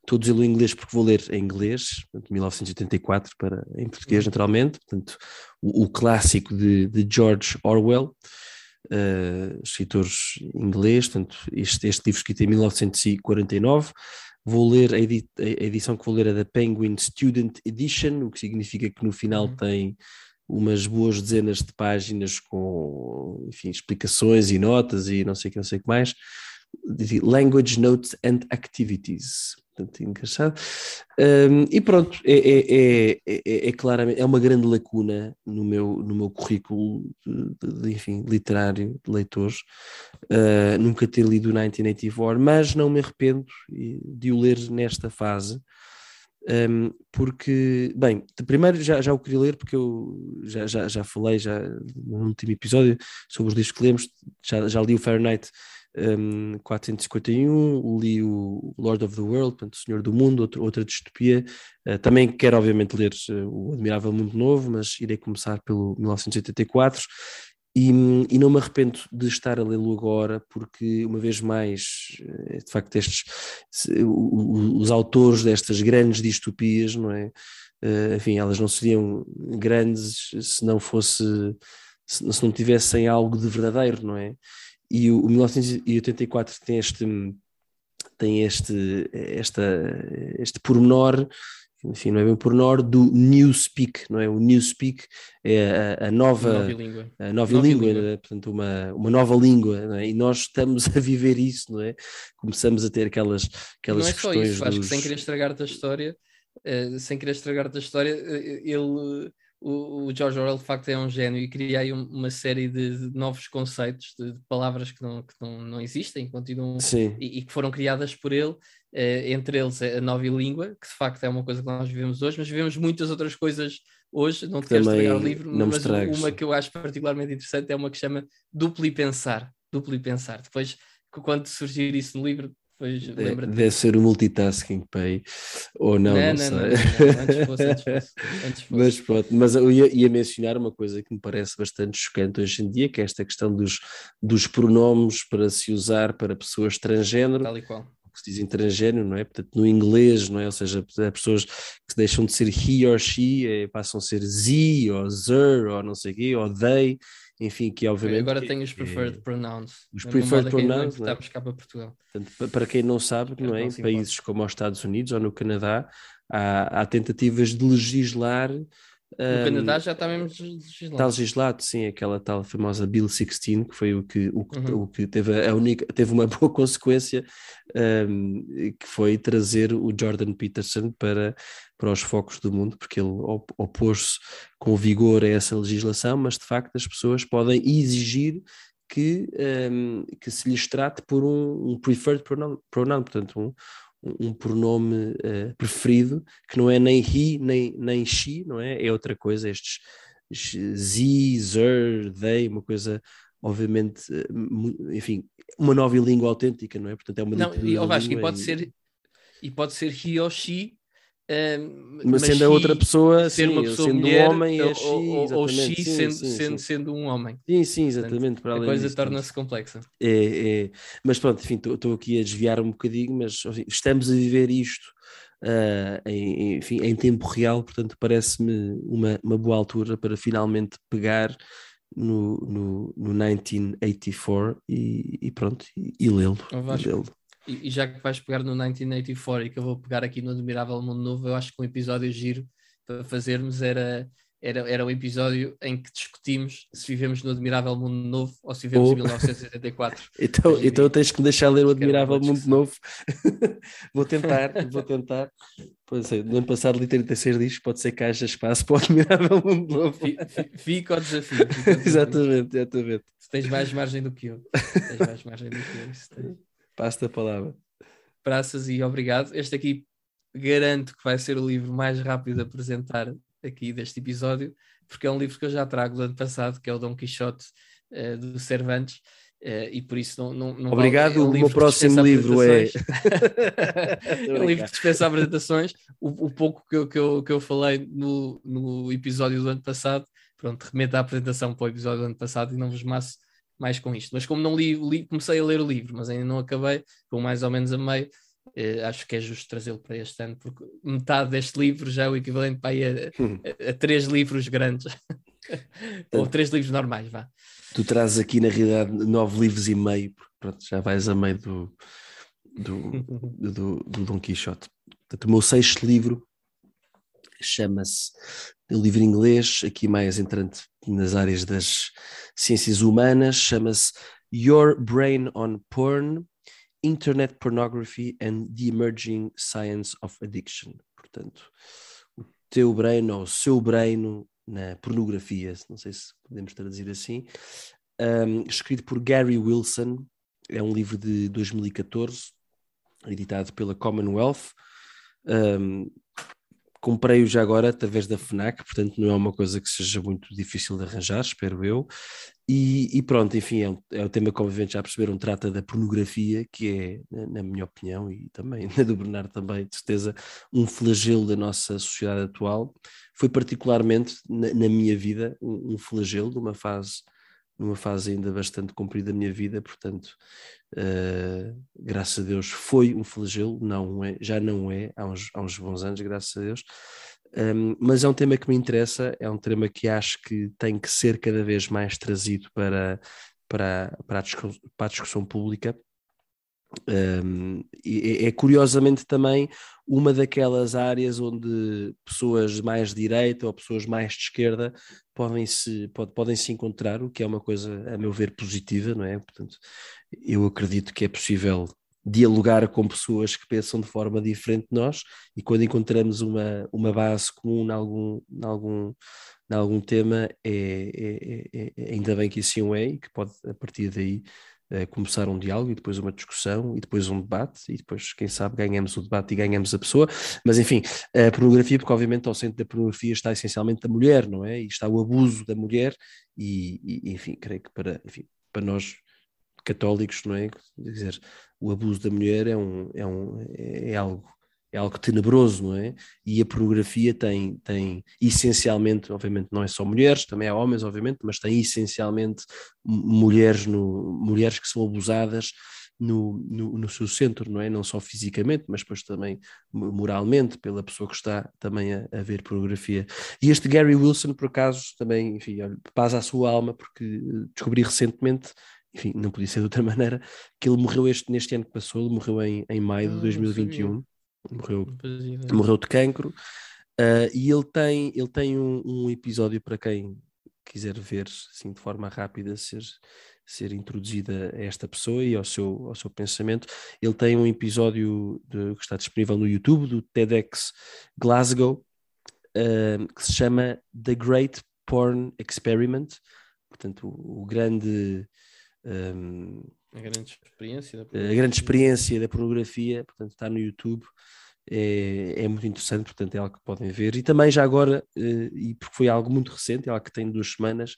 Estou a dizê-lo em inglês porque vou ler em inglês, portanto, 1984 para, em português, naturalmente. Portanto, o, o clássico de, de, George Orwell, uh, escritores inglês, portanto, este, este livro escrito em 1949. Vou ler a, edi a, edição que vou ler é da Penguin Student Edition, o que significa que no final uhum. tem umas boas dezenas de páginas com, enfim, explicações e notas e não sei o que, não sei o que mais. Language Notes and Activities. Portanto, engraçado. Um, e pronto, é, é, é, é, claramente é uma grande lacuna no meu, no meu currículo de, de enfim, literário de leitores. Uh, nunca ter lido 1984, mas não me arrependo de o ler nesta fase. Um, porque, bem, primeiro já, já o queria ler porque eu já, já, já falei já no último episódio sobre os livros que lemos, já, já li o Fahrenheit um, 451, li o Lord of the World, portanto, Senhor do Mundo, outro, outra distopia. Uh, também quero, obviamente, ler uh, o Admirável Mundo Novo, mas irei começar pelo 1984. E, e, não me arrependo de estar a lê-lo agora, porque, uma vez mais, eh, de facto, estes, os autores destas grandes distopias, não é? Uh, enfim, elas não seriam grandes se não fosse, se, se não tivessem algo de verdadeiro, não é? E o, o 1984 tem este tem este, esta, este pormenor, enfim, não é bem pormenor, do Newspeak, não é? O Newspeak é a, a nova, nova língua, a nova, nova língua, língua. É? portanto, uma, uma nova língua, é? e nós estamos a viver isso, não é? Começamos a ter aquelas, aquelas não é. Só isso, dos... acho que sem querer estragar-te a história, uh, sem querer estragar-te a história, uh, ele o, o, George Orwell de facto é um gênio e cria aí uma série de, de novos conceitos, de, de, palavras que, não, que não, não existem, continuam e, e, que foram criadas por ele, eh, entre eles a nova língua, que de facto é uma coisa que nós vivemos hoje, mas vivemos muitas outras coisas hoje, não te quero estragar o livro, mas uma que eu acho particularmente interessante é uma que chama duplo e pensar, duplo e pensar. Depois, quando surgir isso no livro, Pois, deve, deve ser o multitasking pay ou não, não, não, sei. Não, não, Antes, fosse, antes, *laughs* fosse, antes fosse. Mas pronto, mas eu ia, ia, mencionar uma coisa que me parece bastante chocante hoje em dia, que é esta questão dos, dos pronomes para se usar para pessoas transgênero. Tal e qual que se dizem transgênero, não é? Portanto, no inglês, não é? Ou seja, há pessoas que deixam de ser he or she, é, passam a ser z, ou zer, ou não sei o quê, ou they, enfim, que obviamente... Agora tem os preferred é, pronouns. Os preferred pronouns, não é? cá para Portugal. Portanto, para quem não sabe, não é? Em países como os Estados Unidos ou no Canadá, há, há tentativas de legislar no Canadá já está mesmo legislado. Está legislado, sim, aquela tal famosa Bill 16, que foi o que, o que, uhum. o que teve, a única, teve uma *laughs* boa consequência, um, que foi trazer o Jordan Peterson para, para os focos do mundo, porque ele opôs-se com vigor a essa legislação, mas de facto as pessoas podem exigir que, um, que se lhes trate por um, um preferred pronoun, pronoun portanto, um, um pronome uh, preferido, que não é nem he, nem, nem she, não é? É outra coisa, estes z, zer, they, uma coisa, obviamente, uh, enfim, uma nova língua autêntica, não é? Portanto, é uma Não, e, oh, Vasco, e pode e... ser e pode ser he ou she mas, mas sendo a outra pessoa, ser sim, uma pessoa sendo mulher, um homem, é ou, ou, ou X sim, sendo, sim, sendo, sendo, um homem. Sim, sim, exatamente. Portanto, a coisa torna-se complexa. É, é. Mas pronto, enfim, estou aqui a desviar um bocadinho, mas enfim, estamos a viver isto uh, em, enfim, em tempo real, portanto parece-me uma, uma boa altura para finalmente pegar no, no, no 1984 e, e pronto, e, e lê-lo. Lê e, já que vais pegar no 1984 e que eu vou pegar aqui no Admirável Mundo Novo, eu acho que um episódio giro para fazermos era, era, era o episódio em que discutimos se vivemos no Admirável Mundo Novo ou se vivemos oh. em 1984. *laughs* então, então tens que me deixar ler o Admirável Mundo Novo. *laughs* vou tentar, vou tentar. Pois é, no ano passado li 36 discos, pode ser que haja espaço para o Admirável Mundo Novo. Fica ao desafio. Fica ao *laughs* desafio. exatamente, exatamente. Tu tens mais margem do que eu. Tens mais margem do que eu. Passa a palavra. Praças e obrigado. Este aqui garanto que vai ser o livro mais rápido a apresentar aqui deste episódio, porque é um livro que eu já trago do ano passado, que é o Dom Quixote uh, do Cervantes. Uh, e por isso não, não, não Obrigado, vale, é um o meu próximo livro é. *laughs* é um livro que dispensa apresentações. O, o, pouco que eu, que, eu, que eu falei no, no episódio do ano passado, pronto, remeta a apresentação para o episódio do ano passado e não vos maço mais com isto. Mas como não li, li, comecei a ler o livro, mas ainda não acabei, com mais ou menos a meio, eh, acho que é justo trazê-lo para este ano, porque metade deste livro já é o equivalente para a, *laughs* a, a três livros grandes. *laughs* Ou três livros normais, vá. Tu trazes aqui, na realidade, nove livros e meio, porque pronto, já vais a meio do, do, *laughs* do, do Dom Quixote. Portanto, o meu sexto livro chama-se, o livro inglês, aqui mais entrante nas áreas das ciências humanas, chama-se Your Brain on Porn, Internet Pornography and the Emerging Science of Addiction. Portanto, o teu brain ou o seu brain na pornografia, não sei se podemos traduzir assim, um, escrito por Gary Wilson, é um livro de 2014, editado pela Commonwealth. Um, Comprei-o já agora através da FNAC, portanto não é uma coisa que seja muito difícil de arranjar, espero eu. E, e pronto, enfim, é, um, é um tema que obviamente já perceberam, trata da pornografia, que é, na minha opinião, e também *laughs* na do Bernardo também, de certeza, um flagelo da nossa sociedade atual. Foi particularmente, na, na minha vida, um, um flagelo, numa fase numa fase ainda bastante comprida da minha vida, portanto, uh, graças a Deus foi um flagelo, não é, já não é, há uns, há uns bons anos, graças a Deus, um, mas é um tema que me interessa, é um tema que acho que tem que ser cada vez mais trazido para, para, para, a, para a discussão pública. Um, é, é, curiosamente também uma daquelas áreas onde pessoas mais de direita ou pessoas mais de esquerda podem se, pode, podem se encontrar, o que é uma coisa, a meu ver, positiva, não é? Portanto, eu acredito que é possível dialogar com pessoas que pensam de forma diferente de nós e quando encontramos uma, uma base comum em algum, em algum, em algum tema, é, é, é, é ainda bem que assim é e que pode, a partir daí, começar um diálogo e depois uma discussão e depois um debate e depois, quem sabe, ganhamos o debate e ganhamos a pessoa. Mas enfim, a pornografia, porque obviamente ao centro da pornografia está essencialmente a mulher, não é? E está o abuso da mulher e, e enfim, creio que para, enfim, para nós católicos, não é? Quer dizer, o abuso da mulher é, um, é, um, é algo é algo tenebroso, não é? E a pornografia tem, tem essencialmente, obviamente não é só mulheres, também há homens, obviamente, mas tem essencialmente mulheres, no, mulheres que são abusadas no, no, no, seu centro, não é? Não só fisicamente, mas depois também moralmente, pela pessoa que está também a, a ver pornografia. E este Gary Wilson, por acaso, também, enfim, paz à sua alma, porque descobri recentemente enfim, não podia ser de outra *laughs* maneira, que ele morreu este, neste ano que passou, ele morreu em, em maio de 2021 morreu, morreu de cancro. Uh, e ele tem, ele tem um, um, episódio para quem quiser ver assim, de forma rápida ser, ser introduzida a esta pessoa e ao seu, ao seu pensamento. Ele tem um episódio de, que está disponível no YouTube do TEDx Glasgow uh, que se chama The Great Porn Experiment. Portanto, o, o grande. Um, a grande experiência da pornografia. A grande experiência da pornografia, portanto, está no YouTube. É, é, muito interessante, portanto, é algo que podem ver. E também, já agora, uh, e porque foi algo muito recente, é algo que tem duas semanas,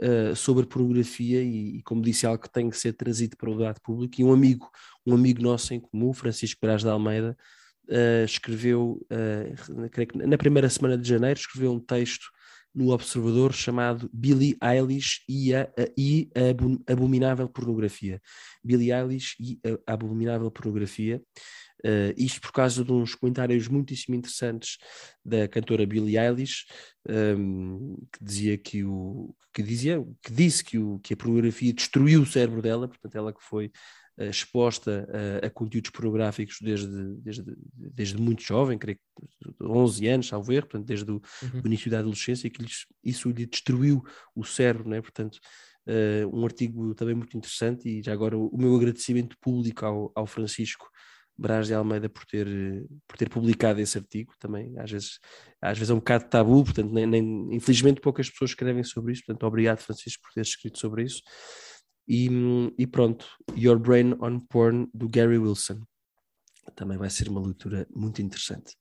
uh, sobre pornografia, e, como disse, é algo que tem que ser trazido para o debate público. E um amigo, um amigo nosso em comum, Francisco Peraz de Almeida, uh, escreveu, creio que na primeira semana de janeiro, escreveu um texto no Observador chamado Billie Eilish e a, a, e a Abominável Pornografia. Billie Eilish e a Abominável Pornografia. Uh, isto por causa de uns comentários muitíssimo interessantes da cantora Billie Eilish, um, ehm, que dizia que o que dizia que disse que, o, que a pornografia destruiu o cérebro dela, portanto ela que foi exposta a, a, conteúdos pornográficos desde, desde, desde muito jovem, creio que 11 anos, salvo erro, portanto, desde o uhum. início da adolescência, e que lhes, isso lhe destruiu o cérebro, né? portanto, uh, um artigo também muito interessante, e já agora o, o meu agradecimento público ao, ao Francisco Brás de Almeida por ter, por ter publicado esse artigo também, às vezes, às vezes é um bocado tabu, portanto, nem, nem, infelizmente poucas pessoas escrevem sobre isso, portanto, obrigado Francisco por ter escrito sobre isso. E, e pronto, Your Brain on Porn, do Gary Wilson. Também vai ser uma leitura muito interessante.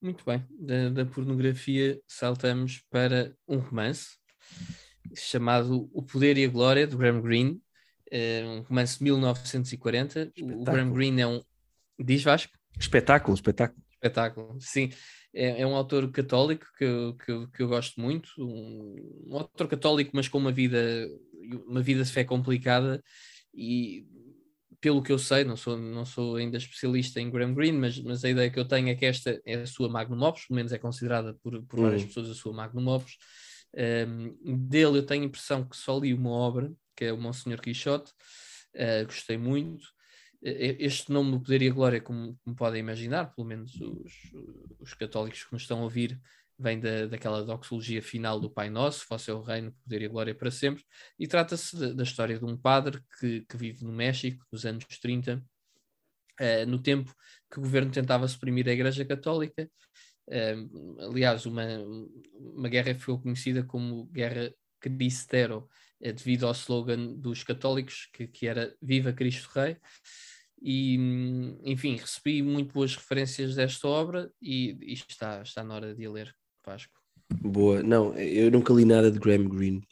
Muito bem, da, da pornografia saltamos para um romance chamado O Poder e a Glória, de Graham Greene, é um romance de 1940. Espetáculo. O Graham Greene é um. Diz Vasco? Espetáculo, espetáculo. Espetáculo, sim. É, é um autor católico que, eu, que, eu, que eu gosto muito, um, um autor católico, mas com uma vida, uma vida de fé complicada e pelo que eu sei, não sou, não sou ainda especialista em Graham Greene, mas, mas a ideia que eu tenho é que esta é a sua magnum opus, pelo menos é considerada por, por várias hum. pessoas a sua magnum opus. Um, dele eu tenho a impressão que só li uma obra, que é o Monsenhor Quixote, uh, gostei muito. Este nome do Poder e a Glória, como, como podem imaginar, pelo menos os, os católicos que nos estão a ouvir, vem da, daquela doxologia final do Pai Nosso, Vosso é o Reino, Poder e a Glória para sempre, e trata-se da história de um padre que, que, vive no México, nos anos 30, uh, no tempo que o governo tentava suprimir a Igreja Católica. Uh, aliás, uma, uma guerra foi conhecida como Guerra Cristero, uh, devido ao slogan dos católicos, que, que era Viva Cristo Rei. E, enfim, recebi muito boas referências desta obra e, e está, está na hora de a ler, Vasco. Boa, não, eu nunca li nada de Graham Greene.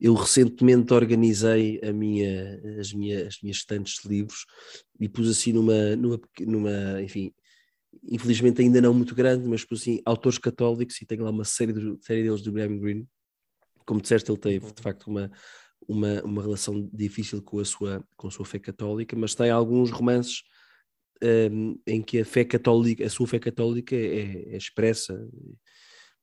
Eu recentemente organizei a minha, as, minhas, as minhas estantes de livros e pus assim numa, numa, numa, enfim, infelizmente ainda não muito grande, mas pus assim, autores católicos e tenho lá uma série, de, série deles do Graham Greene. Como disseste, ele teve de facto uma, uma, uma relação difícil com a, sua, com a sua fé católica, mas tem alguns romances um, em que a fé católica, a sua fé católica é, é, expressa,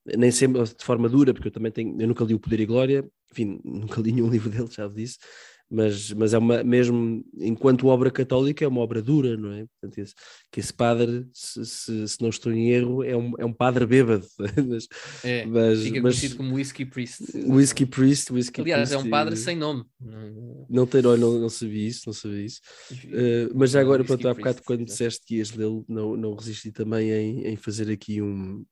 nem sempre de forma dura, porque eu também tenho, eu nunca li o Poder e Glória, enfim, nunca li nenhum *laughs* livro dele, já disse, mas, mas é uma, mesmo enquanto obra católica, é uma obra dura, não é? Portanto, esse, que esse padre, se, se, se, não estou em erro, é um, é um padre bêbado. *laughs* mas, é, mas, fica mas, conhecido como Whiskey Priest. Whiskey Priest, Whiskey Aliás, Priest, é um padre sem nome. Não tem, não, não, não sabia isso, não sabia isso. Uh, mas já agora, para há bocado, quando disseste que ias lê-lo, não, não resisti também em, em fazer aqui um,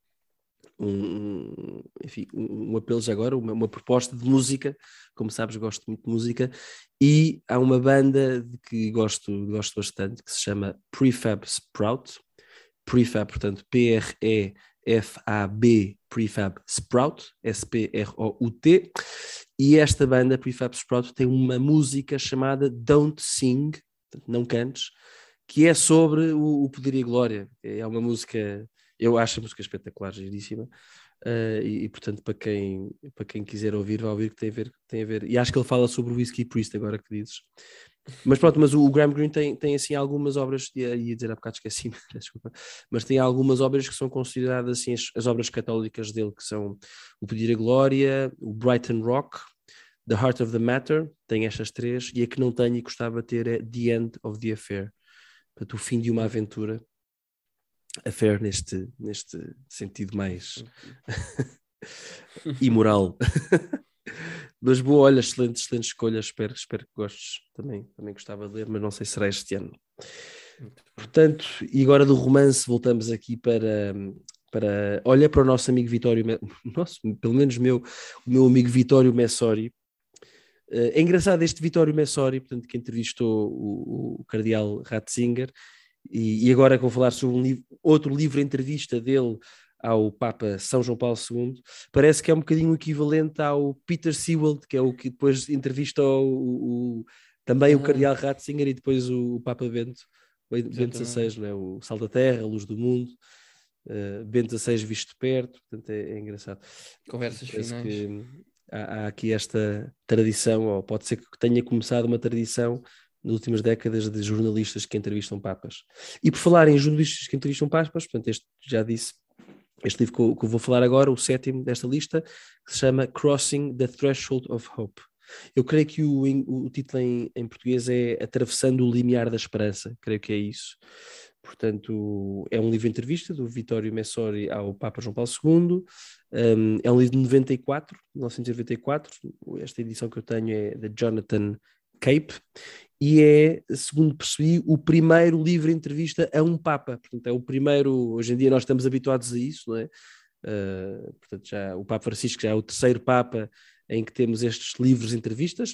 um, enfim, um, um apelo já agora, uma, uma, proposta de música, como sabes, gosto muito de música, e há uma banda de que gosto, gosto bastante, que se chama Prefab Sprout, Prefab, portanto, P-R-E-F-A-B, Prefab Sprout, S-P-R-O-U-T, e esta banda, Prefab Sprout, tem uma música chamada Don't Sing, não cantes, que é sobre o, o poder e a glória. É uma música eu acho a música espetacular, giríssima. Uh, e, e, portanto, para quem, para quem quiser ouvir, vai ouvir que tem a ver. Tem a ver. E acho que ele fala sobre o Whiskey Priest, agora que dizes. Mas pronto, mas o, o Graham Greene tem, tem assim algumas obras, ia, ia dizer há bocado esqueci, *laughs* desculpa, mas tem algumas obras que são consideradas assim as, as obras católicas dele, que são o Pedir a Glória, o Brighton Rock, The Heart of the Matter, tem estas três, e a que não tenho e gostava de ter é The End of the Affair, portanto, o fim de uma aventura, affair neste, neste sentido mais *laughs* imoral. *laughs* mas boa, olha, excelente, excelente escolha, espero, espero que gostes também, também gostava de ler, mas não sei se será este ano. Portanto, e agora do romance voltamos aqui para, para olha para o nosso amigo Vitório, *laughs* nosso, pelo menos meu, o meu amigo Vitório Messori. Eh, é engraçado este Vitório Messori, portanto, que entrevistou o, o Cardeal Ratzinger, e, e agora que vou falar sobre um livro, outro livro entrevista dele ao Papa São João Paulo II, parece que é um bocadinho equivalente ao Peter Sewell, que é o que depois entrevistou o, o também uhum. o Cardeal Ratzinger e depois o, Papa Bento, Bento XVI, né? o Sal da Terra, a Luz do Mundo, uh, Bento XVI visto de perto, portanto é, é engraçado. Conversas parece finais. Que há, há aqui esta tradição, ou pode ser que tenha começado uma tradição nas últimas décadas de jornalistas que entrevistam papas. E por falar em jornalistas que entrevistam papas, portanto, este já disse, este livro que eu, que eu vou falar agora, o sétimo desta lista, que se chama Crossing the Threshold of Hope. Eu creio que o, o título em, em, português é Atravessando o Limiar da Esperança, creio que é isso. Portanto, é um livro de entrevista do Vittorio Messori ao Papa João Paulo II. Um, é um livro de 94, 1994. Esta edição que eu tenho é de Jonathan Cape e é, segundo percebi, o primeiro livro entrevista a um Papa. Portanto, é o primeiro. Hoje em dia nós estamos habituados a isso, não é? Uh, portanto, já o Papa Francisco já é o terceiro Papa em que temos estes livros entrevistas,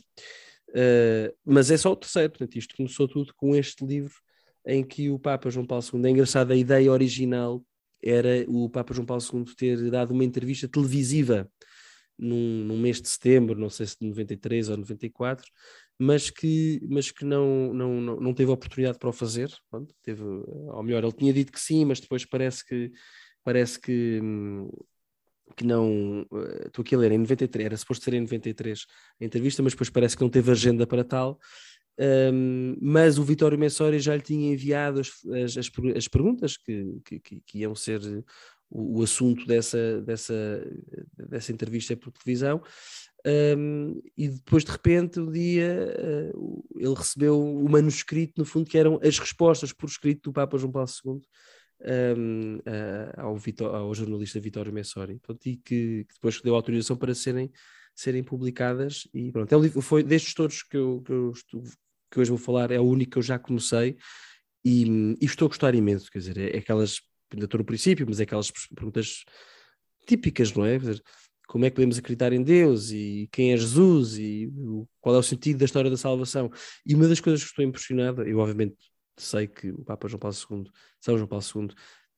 uh, mas é só o terceiro. Portanto, isto começou tudo com este livro em que o Papa João Paulo II. É engraçado, a ideia original era o Papa João Paulo II ter dado uma entrevista televisiva num, num mês de setembro, não sei se de 93 ou 94 mas que, mas que não, não, não, teve oportunidade para o fazer. Pronto, teve, ou melhor, ele tinha dito que sim, mas depois parece que parece que, que não. Eh, estou aqui a ler, em 93, era suposto ser em 93 a entrevista, mas depois parece que não teve agenda para tal. Um, mas o Vitório Messori já lhe tinha enviado as, as, as, as perguntas que, que, que, iam ser o, o, assunto dessa, dessa, dessa entrevista por televisão um, e depois de repente um dia uh, ele recebeu o manuscrito, no fundo, que eram as respostas por escrito do Papa João Paulo II um, uh, ao, Vitor, ao, jornalista Vitório Messori, pronto, e que, que, depois deu autorização para serem, serem publicadas. E pronto, é um livro, foi destes todos que eu, que, eu estou, que hoje vou falar, é o único que eu já comecei e, e estou a gostar imenso, quer dizer, é, é aquelas, ainda estou no princípio, mas é aquelas perguntas típicas, não é? Quer dizer, como é que podemos acreditar em Deus e quem é Jesus e qual é o sentido da história da salvação. E uma das coisas que estou impressionado, eu obviamente sei que o Papa João Paulo II, São João Paulo II,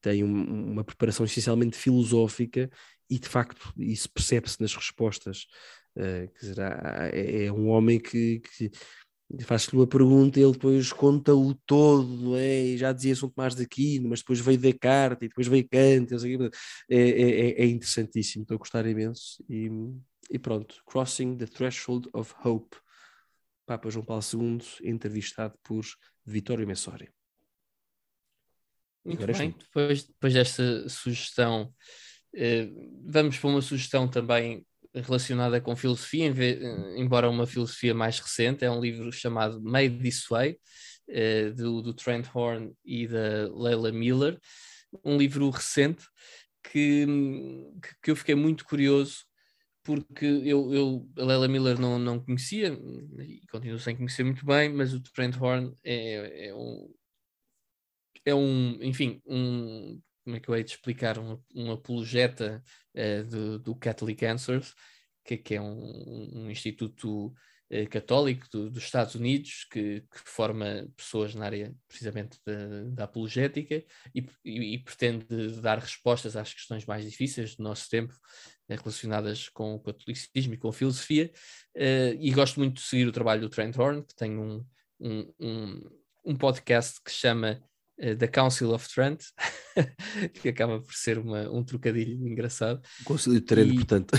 tem um, uma preparação essencialmente filosófica e de facto isso percebe-se nas respostas. Uh, dizer, é, é, um homem que, que faz-lhe uma pergunta e ele depois conta o todo, é? já dizia São Tomás de Aquino, mas depois veio Descartes e depois veio Kant, é, é, é, interessantíssimo, estou a gostar imenso e, e, pronto, Crossing the Threshold of Hope, Papa João Paulo II, entrevistado por Vittorio Messori. Muito Agora bem, depois, depois desta sugestão, eh, vamos para uma sugestão também relacionada com filosofia, embora uma filosofia mais recente, é um livro chamado Made This Way, uh, do, do, Trent Horn e da Leila Miller, um livro recente que, que eu fiquei muito curioso porque eu, eu a Leila Miller não, não conhecia e continuo sem conhecer muito bem, mas o Trent Horn é, é um é um, enfim, um, como é que eu hei de explicar, um, um apologeta uh, do, do Catholic Answers, que, que é um, um instituto uh, católico do, dos Estados Unidos que, que, forma pessoas na área precisamente da, da apologética e, e, e, pretende dar respostas às questões mais difíceis do nosso tempo uh, relacionadas com o catolicismo e com a filosofia. E gosto muito de seguir o trabalho do Trent Horn que tem um, um, um podcast que chama da Council of Trent, *laughs* que acaba por ser uma, um trocadilho engraçado. O Conselho de Trent, e... portanto.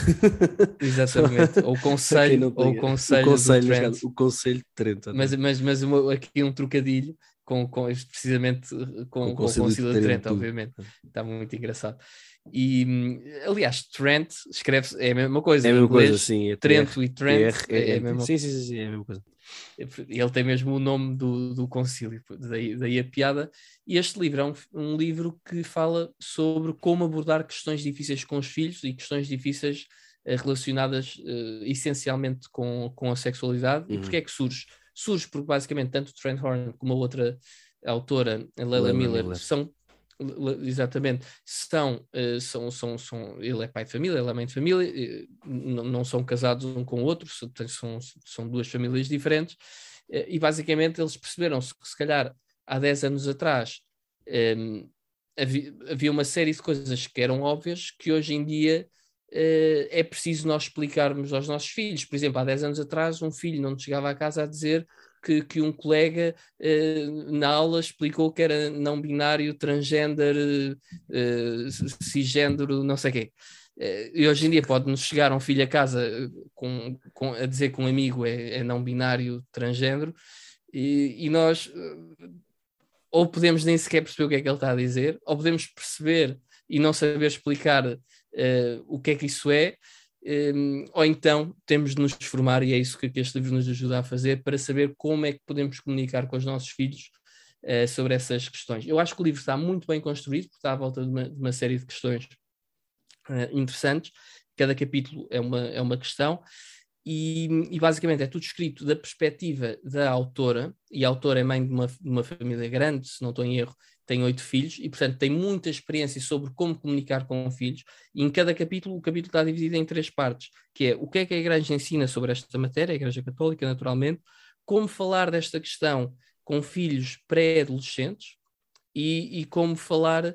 Exatamente, ou *laughs* Conselho, ou Conselho, o conselho, Trent. O Conselho de Trent. Mas, mas, mas uma, aqui um trocadilho com, com precisamente com, o Conselho, com o Conselho de, de Trent, obviamente. Está muito engraçado. E aliás, Trent escreve é a mesma coisa. É a mesma inglês, coisa, sim. É Trento e Trent é, é, a mesma sim, sim, sim, sim, é a mesma coisa. Ele tem mesmo o nome do, do concílio, daí, daí a piada. E este livro é um, um, livro que fala sobre como abordar questões difíceis com os filhos e questões difíceis uh, relacionadas uh, essencialmente com, com a sexualidade. Uhum. E porquê é que surge? Surge porque basicamente tanto Trent Horn como a outra autora, a Leila Miller, Miller, são exatamente, são, uh, são, são, são, ele é pai de família, ela é mãe de família, uh, não, são casados um com o outro, são, são duas famílias diferentes, uh, e basicamente eles perceberam -se que se calhar há 10 anos atrás um, ehm, havia, uma série de coisas que eram óbvias que hoje em dia é preciso nós explicarmos aos nossos filhos. Por exemplo, há 10 anos atrás um filho não chegava a casa a dizer que, que um colega uh, na aula explicou que era não binário, transgender, uh, cisgênero, não sei o quê. Uh, e hoje em dia pode-nos chegar um filho a casa com, com, a dizer que um amigo é, é não binário, transgênero, e, e nós ou podemos nem sequer perceber o que é que ele está a dizer, ou podemos perceber e não saber explicar o que é que isso é, um, ou então temos de nos formar, e é isso que, que, este livro nos ajuda a fazer, para saber como é que podemos comunicar com os nossos filhos uh, sobre essas questões. Eu acho que o livro está muito bem construído, porque está à volta de uma, de uma série de questões uh, interessantes. Cada capítulo é uma, é uma questão, e, e, basicamente é tudo escrito da perspectiva da autora, e a autora é mãe de uma, de uma família grande, se não estou em erro, tem oito filhos e, portanto, tem muita experiência sobre como comunicar com filhos. E em cada capítulo, o capítulo está dividido em três partes, que é o que é que a Igreja ensina sobre esta matéria, a Igreja Católica, naturalmente, como falar desta questão com filhos pré-adolescentes e, e, como falar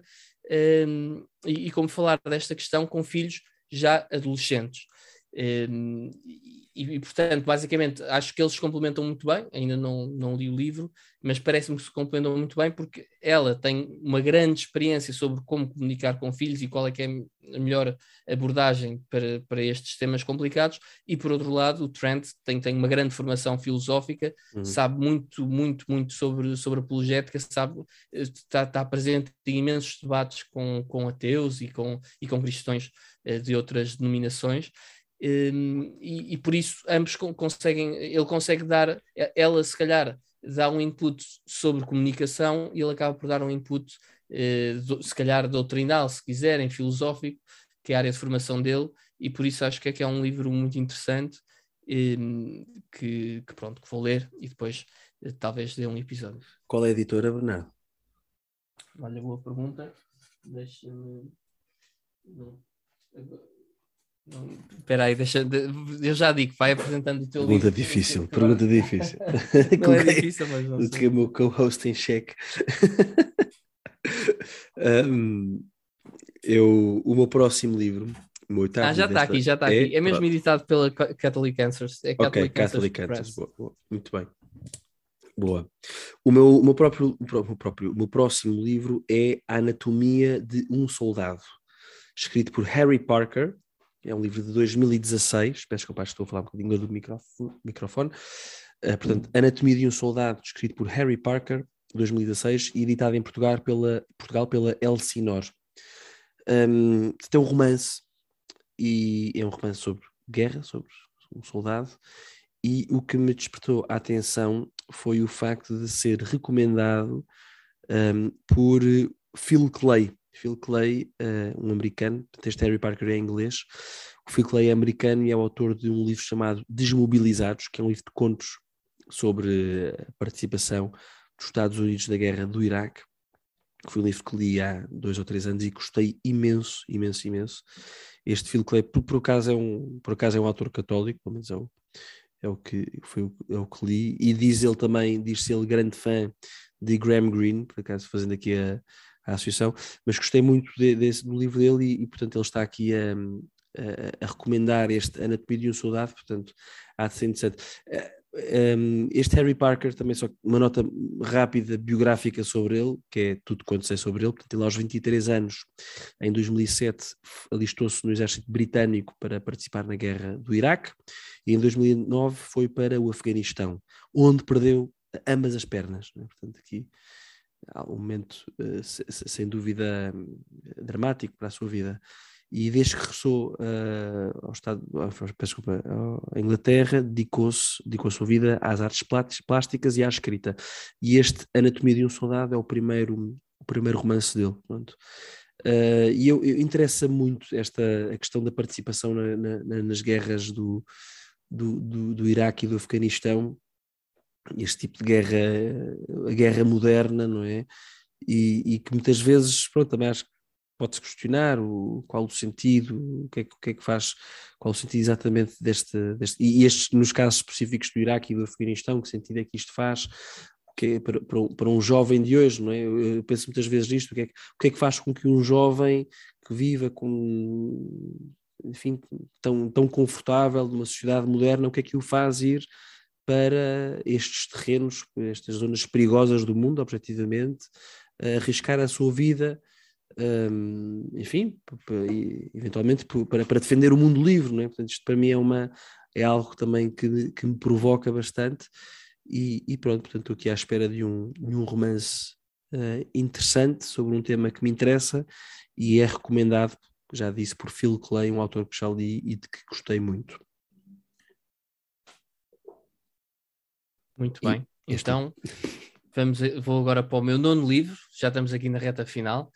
um, e, e, como falar desta questão com filhos já adolescentes. Um, e, e, portanto, basicamente, acho que eles se complementam muito bem. Ainda não, não li o livro, mas parece-me que se complementam muito bem porque ela tem uma grande experiência sobre como comunicar com filhos e qual é que é a melhor abordagem para, para estes temas complicados. E por outro lado, o Trent tem, tem uma grande formação filosófica, uhum. sabe muito, muito, muito sobre, sobre apologética, sabe, está, está presente em imensos debates com, com ateus e com, e com cristãos uh, de outras denominações um, e, e, por isso ambos conseguem, ele consegue dar, ela se calhar dá um input sobre comunicação e ele acaba por dar um input, uh, se calhar doutrinal, se quiserem, filosófico, que é a área de formação dele, e por isso acho que é que é um livro muito interessante um, que, que, pronto, que vou ler e depois uh, talvez dê um episódio. Qual é a editora, Bernardo? Olha, boa pergunta. Deixa-me. Espera aí, deixa, eu já digo, vai apresentando o teu pergunta livro. Difícil, pergunta difícil, *laughs* não é *laughs* difícil, mas não sei. O meu co-host em cheque. um, *laughs* eu, o meu próximo livro, o meu oitavo Ah, já está aqui, já está é, aqui. É mesmo editado pela Catholic Answers. É Catholic ok, Catholic Answers. Boa, boa. Muito bem. Boa. O meu, o meu, próprio, o meu, próprio, o meu próximo livro é A Anatomia de um Soldado, escrito por Harry Parker, é um livro de 2016, peço desculpa, estou a falar um bocadinho do microfone. Uh, portanto, Anatomia de um Soldado, escrito por Harry Parker, 2016, e editado em Portugal pela, Portugal pela Elsinor. Um, tem um romance, e é um romance sobre guerra, sobre um soldado, e o que me despertou a atenção foi o facto de ser recomendado um, por Phil Clay. Phil Clay, uh, um americano, este Harry Parker é inglês. O Phil Clay é americano e é o autor de um livro chamado Desmobilizados, que é um livro de contos sobre a participação dos Estados Unidos na guerra do Iraque, que foi um livro que li há dois ou três anos e gostei imenso, imenso, imenso. Este Phil Clay, por, por, acaso, é um, por acaso é um autor católico, pelo menos é o, é o que, foi o, é o que li, e diz ele também, diz-se ele grande fã de Graham Greene, por acaso fazendo aqui a, a associação, mas gostei muito de, do livro dele e, e, portanto ele está aqui a, a, a, recomendar este Anatomia de um Soldado, portanto há de ser interessante. Um, este Harry Parker, também só uma nota rápida biográfica sobre ele, que é tudo quanto sei sobre ele. Portanto, ele aos 23 anos, em 2007, alistou-se no exército britânico para participar na guerra do Iraque e em 2009 foi para o Afeganistão, onde perdeu ambas as pernas. Né? Portanto, aqui um momento uh, sem dúvida dramático para a sua vida e desde que regressou uh, ao Estado, desculpa, à Inglaterra, dedicou-se, dedicou a sua vida às artes plásticas e à escrita. E este Anatomia de um Soldado é o primeiro, o primeiro romance dele. Pronto. Uh, e eu, eu, interessa muito esta a questão da participação na, na, nas guerras do, do, do, do Iraque e do Afeganistão, este tipo de guerra, a guerra moderna, não é? E, e que muitas vezes, pronto, também acho que pode-se questionar o, qual o sentido, o que, é, o que é que faz, qual o sentido exatamente deste, deste e estes, nos casos específicos do Iraque e do Afeganistão, que sentido é que isto faz que é para, para, para, um jovem de hoje, não é? Eu penso muitas vezes nisto, o que, é, o que é que faz com que um jovem que viva com, enfim, tão, tão confortável numa sociedade moderna, o que é que o faz ir para estes terrenos, estas zonas perigosas do mundo, objetivamente, arriscar a sua vida um, enfim, eventualmente para, para defender o mundo livre, não é? Portanto, isto para mim é, uma, é algo também que, que me provoca bastante e, e pronto, portanto estou aqui à espera de um, de um romance uh, interessante sobre um tema que me interessa e é recomendado, já disse, por Phil Clay, um autor que já li e de que gostei muito. Muito bem, então vamos, vou agora para o meu nono livro, já estamos aqui na reta final.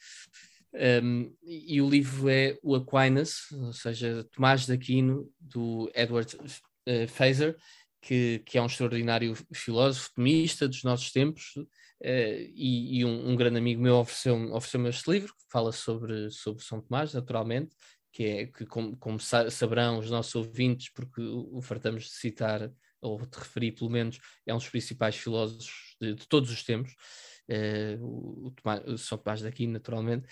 Um, e o livro é o Aquinas, ou seja, Tomás de Aquino, do Edward uh, Fraser, que, que, é um extraordinário filósofo, tomista dos nossos tempos, uh, e, e um, um, grande amigo meu ofereceu-me ofereceu este livro, que fala sobre, sobre São Tomás, naturalmente, que é que, como, como saberão os nossos ouvintes, porque o fartamos de citar, ou de referir pelo menos, é um dos principais filósofos de, de todos os tempos, uh, o, Tomás, o São Tomás de Aquino, naturalmente,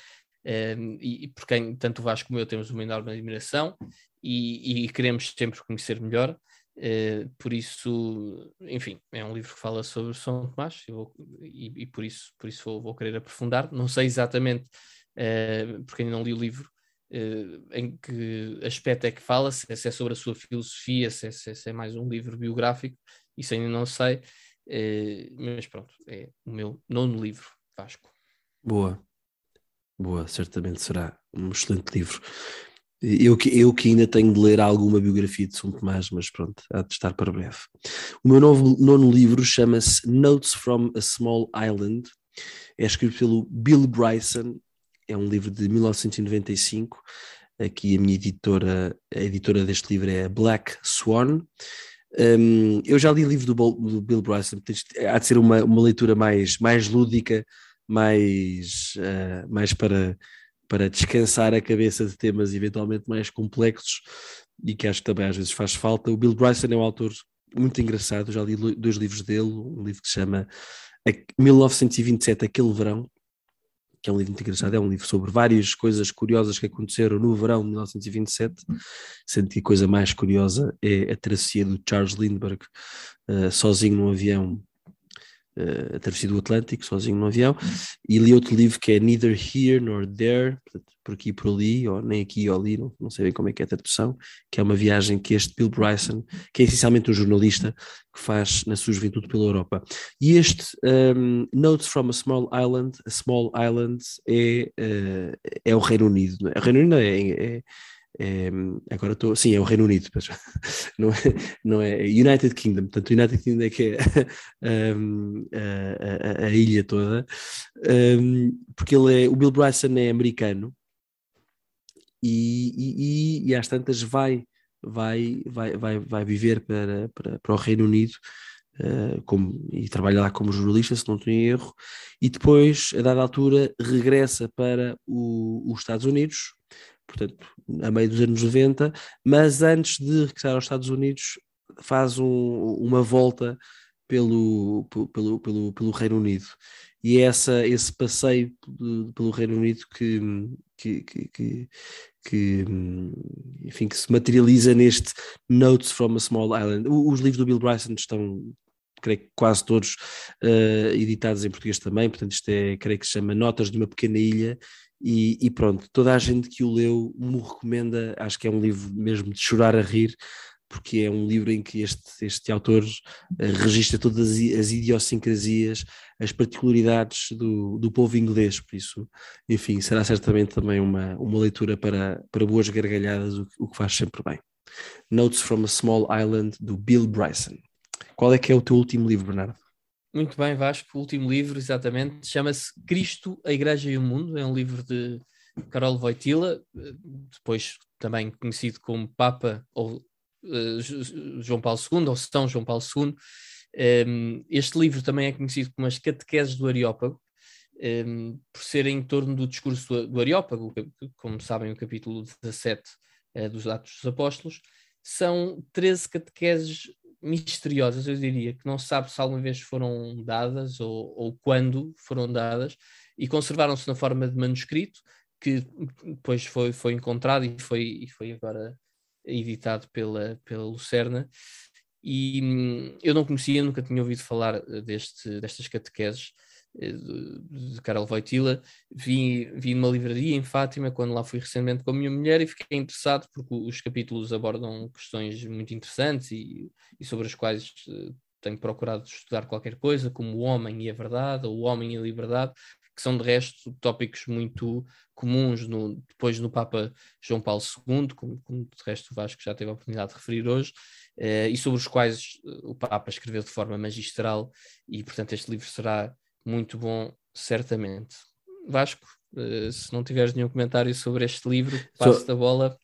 um, e, e, por quem tanto o Vasco como eu temos uma enorme admiração e, e queremos sempre conhecer melhor. Uh, por isso, enfim, é um livro que fala sobre São Tomás vou, e, e, por isso, por isso vou, vou, querer aprofundar. Não sei exatamente, uh, porque ainda não li o livro, em que aspecto é que fala, se, se é sobre a sua filosofia, se é, se é, mais um livro biográfico, isso ainda não sei, mas pronto, é o meu nono livro, Vasco. Boa, Boa, certamente será um excelente livro. Eu que, eu que ainda tenho de ler alguma biografia de São Tomás, mas pronto, há de estar para breve. O meu novo, nono livro chama-se Notes from a Small Island. É escrito pelo Bill Bryson, é um livro de 1995. Aqui a minha editora, a editora deste livro é Black Swan. Um, eu já li o livro do, do, Bill Bryson, há de ser uma, uma leitura mais, mais lúdica, mais, uh, mais para para descansar a cabeça de temas eventualmente mais complexos e que acho que também às vezes faz falta. O Bill Bryson é um autor muito engraçado, já li dois livros dele, um livro que se chama 1927, Aquele Verão, que é um livro muito engraçado, é um livro sobre várias coisas curiosas que aconteceram no verão de 1927, sendo que a coisa mais curiosa é a travessia do Charles Lindbergh uh, sozinho num avião uh, a travessia do Atlântico, sozinho no avião, e li outro livro que é Neither Here Nor There, por aqui e por ali, ou nem aqui ou ali, não, não sei bem como é que é a tradução, que é uma viagem que este Bill Bryson, que é essencialmente um jornalista, que faz na sua juventude pela Europa. E este um, Notes from a Small Island, a Small Island é, uh, é o Reino Unido. É? O Reino Unido é, é é, agora estou, sim, é o Reino Unido, *laughs* não é, não é United Kingdom, portanto, United Kingdom é que é *laughs* um, a, a, a, ilha toda, um, porque ele é, o Bill Bryson é americano e, e, e às tantas vai, vai, vai, vai, vai viver para, para, para o Reino Unido. Uh, como, e trabalha lá como jornalista, se não estou em erro, e depois, a dada altura, regressa para os Estados Unidos, portanto, a meio dos anos 90, mas antes de regressar aos Estados Unidos faz um, uma volta pelo, pelo, pelo, pelo Reino Unido. E é essa, esse passeio pelo Reino Unido que, que, que, que, que, enfim, que se materializa neste Notes from a Small Island. Os livros do Bill Bryson estão, creio que quase todos uh, editados em português também, portanto isto é, creio que se chama Notas de uma Pequena Ilha e, e, pronto, toda a gente que o leu me recomenda, acho que é um livro mesmo de chorar a rir, porque é um livro em que este, este autor uh, registra todas as, as idiosincrasias, as particularidades do, do povo inglês, por isso, enfim, será certamente também uma, uma leitura para, para boas gargalhadas, o, o que faz sempre bem. Notes from a Small Island, do Bill Bryson. Qual é que é o teu último livro, Bernardo? Muito bem, Vasco. O último livro, exatamente, chama-se Cristo, a Igreja e o Mundo. É um livro de Carol Wojtyla, depois também conhecido como Papa ou uh, João Paulo II, ou São João Paulo II. Um, ehm, este livro também é conhecido como As Catequeses do Areópago, um, ehm, por ser em torno do discurso do, do Areópago, como sabem, o capítulo 17 uh, eh, dos Atos dos Apóstolos. São 13 catequeses misteriosas, eu diria, que não se sabe se alguma vez foram dadas ou, ou quando foram dadas, e conservaram-se na forma de manuscrito, que depois foi, foi encontrado e foi, e foi agora editado pela, pela Lucerna. E hum, eu não conhecia, nunca tinha ouvido falar deste, destas catequeses eh, de Carol Voitila, vi, vi numa livraria em Fátima quando lá fui recentemente com a minha mulher e fiquei interessado porque os capítulos abordam questões muito interessantes e, e sobre as quais uh, tenho procurado estudar qualquer coisa, como o homem e a verdade, ou o homem e a liberdade, que são de resto tópicos muito comuns no, depois no Papa João Paulo II, como, como de resto o Vasco já teve a oportunidade de referir hoje, uh, e sobre os quais o Papa escreveu de forma magistral, e portanto este livro será muito bom, certamente. Vasco, uh, se não tiveres nenhum comentário sobre este livro, passo a bola.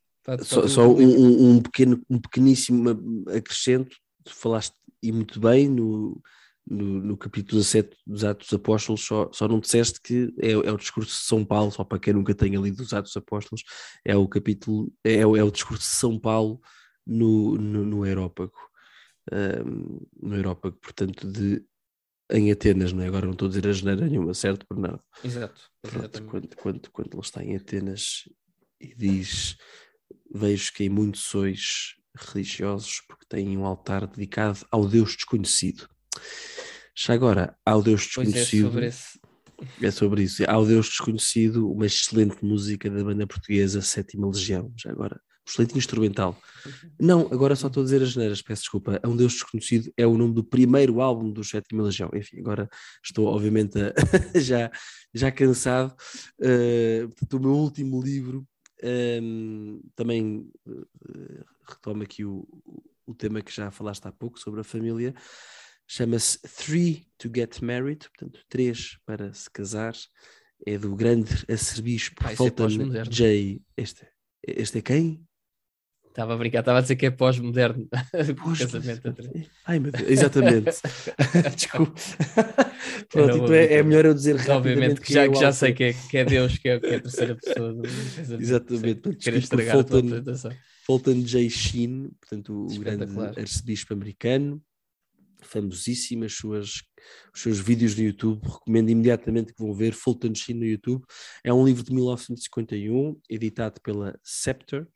Só, só um, um, pequeno, um pequeníssimo acrescento, tu falaste e muito bem no, no, no, capítulo 17 dos Atos dos Apóstolos, só, só não disseste que é, é, o discurso de São Paulo, só para quem nunca tenha lido os Atos dos Apóstolos, é o capítulo, é, é, o discurso de São Paulo no, no, no Aerópago. Um, no Aerópago, portanto, de em Atenas, não é? Agora não estou a dizer a geneira nenhuma, certo, Bernardo? Exato. Pronto, quando, quando, quando ele está em Atenas e diz: Vejo que em muitos sois religiosos porque têm um altar dedicado ao Deus desconhecido. Já agora, ao Deus desconhecido. Pois é, sobre esse... é sobre isso. Ao Deus desconhecido, uma excelente música da banda portuguesa Sétima Legião. Já agora, excelente instrumental. Não, agora só estou a dizer as geneiras, peço desculpa. É um Deus Desconhecido é o nome do primeiro álbum do Sétima Legião. Enfim, agora estou obviamente a, *laughs* já, já cansado. Uh, portanto, o meu último livro um, também uh, retomo aqui o, o tema que já falaste há pouco sobre a família. Chama-se Three to Get Married, portanto, três para se casar. É do grande arcebispo é Fulton pós-moderno. J. Este, este é quem? Estava a brincar, estava a dizer que é pós-moderno. *laughs* Casamento a três. Ai meu Deus, exatamente. *laughs* Desculpa. Pronto, então é, é melhor eu dizer rapidamente Obviamente que já, é o que já sei que é, que é Deus que é, que é a terceira pessoa do casamento. Exatamente, portanto, escrito por estragar a tua Fulton- apresentação. Fulton J. Sheen, portanto, o, grande arcebispo americano, famosíssimo, as suas, os seus vídeos no YouTube, recomendo imediatamente que vão ver Fulton Sheen no YouTube. É um livro de 1951, editado pela Scepter.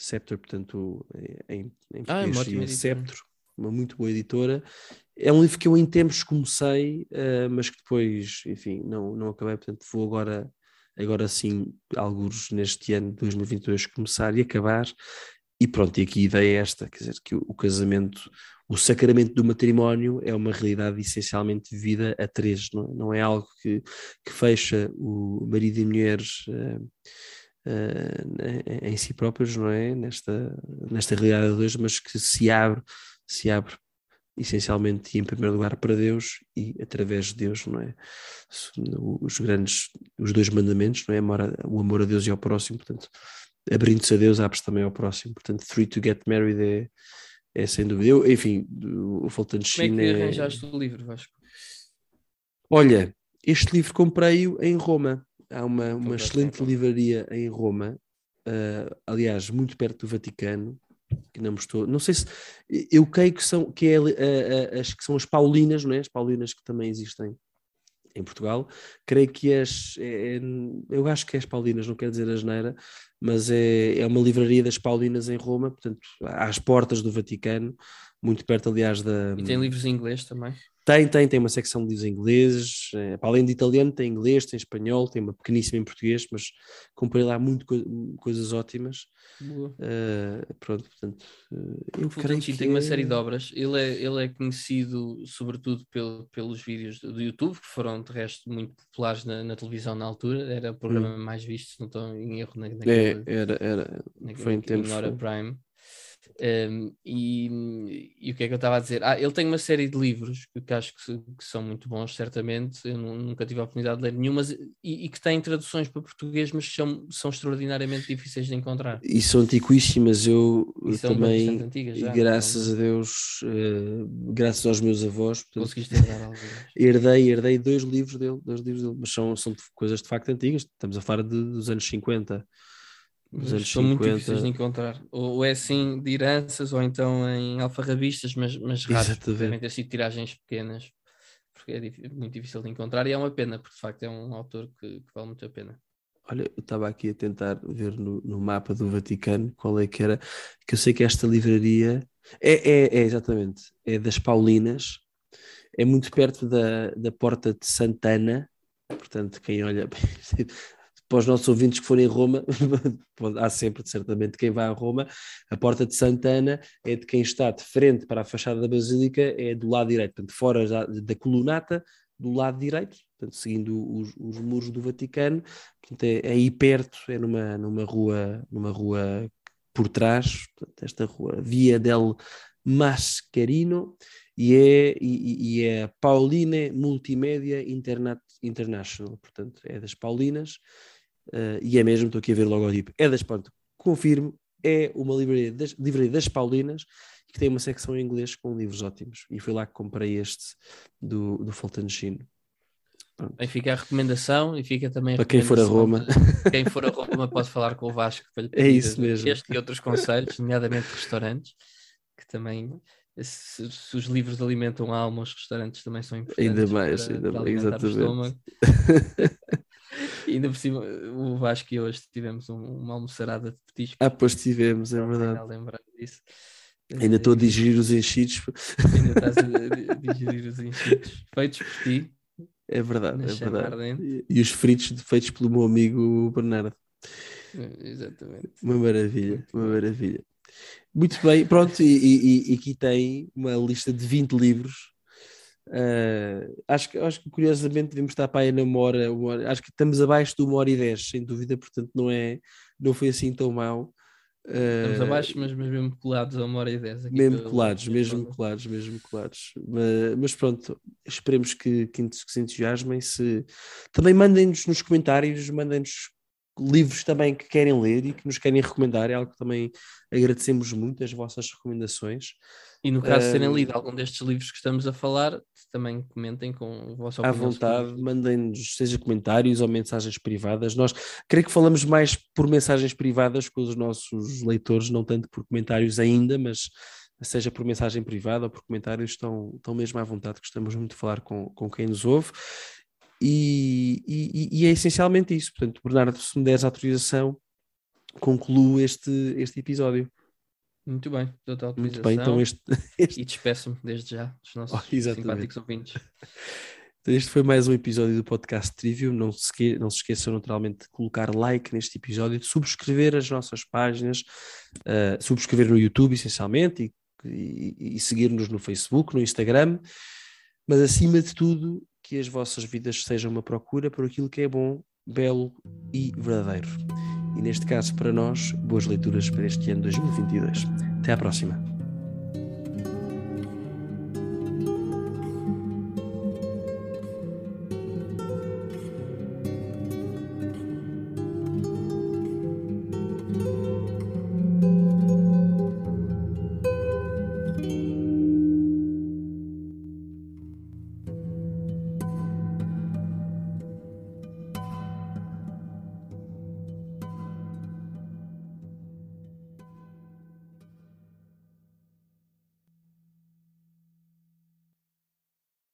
Scepter, portanto, é- em, em Ah, é uma. Scepter, uma muito boa editora. É um livro que eu em tempos comecei, eh, mas que depois, enfim, não, não acabei, portanto vou agora, agora sim, alguns neste ano de 2022, começar e acabar. E pronto, e aqui a ideia é esta, quer dizer, que o, o casamento, o sacramento do matrimónio é uma realidade essencialmente vivida a três, não, não é algo que, que fecha o marido e mulheres eh, eh, em si próprios, não é? Nesta, nesta realidade a dois, mas que se abre, se abre essencialmente e em primeiro lugar para Deus e através de Deus, não é? Os grandes, os dois mandamentos, não é? O amor a Deus e ao próximo, portanto, abrindo-se a Deus, abre-se também ao próximo, portanto, Three to Get Married é, é sem dúvida. Eu, enfim, o Fulton Como é que é... arranjaste o livro, Vasco? Olha, este livro comprei-o em Roma. Há uma, uma em excelente livraria em Roma, ah, aliás, muito perto do Vaticano, que não me estou. Não sei se. Eu creio que são, que é, ah, ah, as que são as Paulinas, não é? As Paulinas que também existem em Portugal. Creio que as. é- é- eu acho que é as Paulinas, não quero dizer a geneira, mas é, é uma livraria das Paulinas em Roma, portanto, às portas do Vaticano, muito perto, aliás, da. E tem livros em inglês também? Tem, tem, tem uma secção de livros em ingleses, eh, para além de italiano, tem inglês, tem espanhol, tem uma pequeníssima em português, mas comprei lá muito coi- coisas ótimas. Boa. Eh, pronto, portanto, eh, eu creio que tem uma é- série de obras. Ele é, ele é conhecido sobretudo pelo, pelos vídeos do do YouTube, que foram de resto muito populares na, na televisão na altura. Era o programa mais visto, se não estou em erro, na, É, naquele, era, era, na, foi em tempos. Prime. Um, e, e o que é que eu estava a dizer? Ah, ele tem uma série de livros que, que acho que, que são muito bons, certamente. Eu nu- nunca tive a oportunidade de ler nenhum, mas, e, e que têm traduções para português, mas são, são extraordinariamente difíceis de encontrar. e são antiquíssimas, eu também, antigas já. graças a Deus, eh, graças aos meus avós, portanto, *laughs* herdei, herdei dois livros dele, dois livros dele, mas são, são coisas de facto antigas, estamos a falar de, dos anos 50. Mas são muito 50. difíceis de encontrar. Ou, ou é assim de heranças, ou então em alfarrabistas, mas, mas raros. Devem ter sido tiragens pequenas, porque é muito difícil de encontrar. E é uma pena, porque de facto é um autor que, que vale muito a pena. Olha, eu estava aqui a tentar ver no, no mapa do Vaticano qual é que era, que eu sei que esta livraria é, é, é exatamente, é das Paulinas, é muito perto da, da Porta de Santana, portanto, quem olha *laughs* para os nossos ouvintes que forem a Roma, *laughs* há sempre, certamente, quem vai a Roma, a Porta de Santana é de quem está de frente para a fachada da Basílica, é do lado direito, portanto, fora da, da colunata, do lado direito, portanto, seguindo os, os muros do Vaticano, portanto, é, é aí perto, é numa, numa rua, numa rua por trás, portanto, esta rua, Via del Mascarino, e é, e, e é Pauline Multimédia Interna- International, portanto, é das Paulinas, eh, e é mesmo, estou aqui a ver o logotipo, é das, pronto, confirmo, é uma livraria das, livraria das Paulinas, que tem uma secção em inglês com livros ótimos, e foi lá que comprei este do, do Fulton Sheen. Aí fica a recomendação e fica também a Para quem for a de- Quem for a Roma pode falar com o Vasco para lhe *laughs* É pedir isso mesmo. Este e outros conselhos, nomeadamente restaurantes, que também, se, se os livros alimentam a alma, os restaurantes também são importantes. Ainda mais, para- ainda para mais, exatamente. *laughs* ainda por cima, o Vasco e hoje tivemos um- uma almoçarada de petiscos. Ah, pois tivemos, é verdade. lembrar disso. Ainda estou a Eh, digerir os enchidos, Ainda estás a di- *laughs* digerir os enchidos feitos por ti. é verdade, é verdade. E, e os fritos feitos pelo meu amigo Bernardo. Eh, Exatamente. Uma maravilha, uma maravilha. Muito bem, pronto, e, e- e aqui tem uma lista de 20 livros. Ah, acho, que, acho que curiosamente devemos estar para aí na uma hora, uma hora- acho que estamos abaixo de uma hora e dez, sem dúvida, portanto não é, não foi assim tão mau. Estamos uh, abaixo, mas, mas, mesmo colados a uma hora e dez. Mesmo colados, mesmo colados, mesmo colados. Mas, mas pronto, esperemos que, que, que se entusiasmem. Se... Também mandem-nos nos comentários, mandem-nos livros também que querem ler e que nos querem recomendar. É algo que também agradecemos muito, as vossas recomendações. E no caso de terem lido algum destes livros que estamos a falar, também comentem com vossa opinião. À vontade, mandem-nos, seja comentários ou mensagens privadas. Nós creio que falamos mais por mensagens privadas com os nossos leitores, não tanto por comentários ainda, mas seja por mensagem privada ou por comentários, estão, estão mesmo à vontade. Gostamos muito de falar com, com quem nos ouve. E, e, e é essencialmente isso. Portanto, Bernardo, se me deres autorização, concluo este, este episódio. Muito bem, total autorização. Muito bem, então este, *laughs* este... E despeço-me desde já dos nossos *laughs* oh, simpáticos ouvintes. Então este foi mais um episódio do podcast Trivium. Não se, esque... não se esqueçam naturalmente de colocar like neste episódio, de subscrever as nossas páginas, uh, subscrever no YouTube essencialmente e, e, e seguir-nos no Facebook, no Instagram, mas acima de tudo que as vossas vidas sejam uma procura por aquilo que é bom, belo e verdadeiro. E neste caso, para nós, boas leituras para este ano 2022. Até à próxima.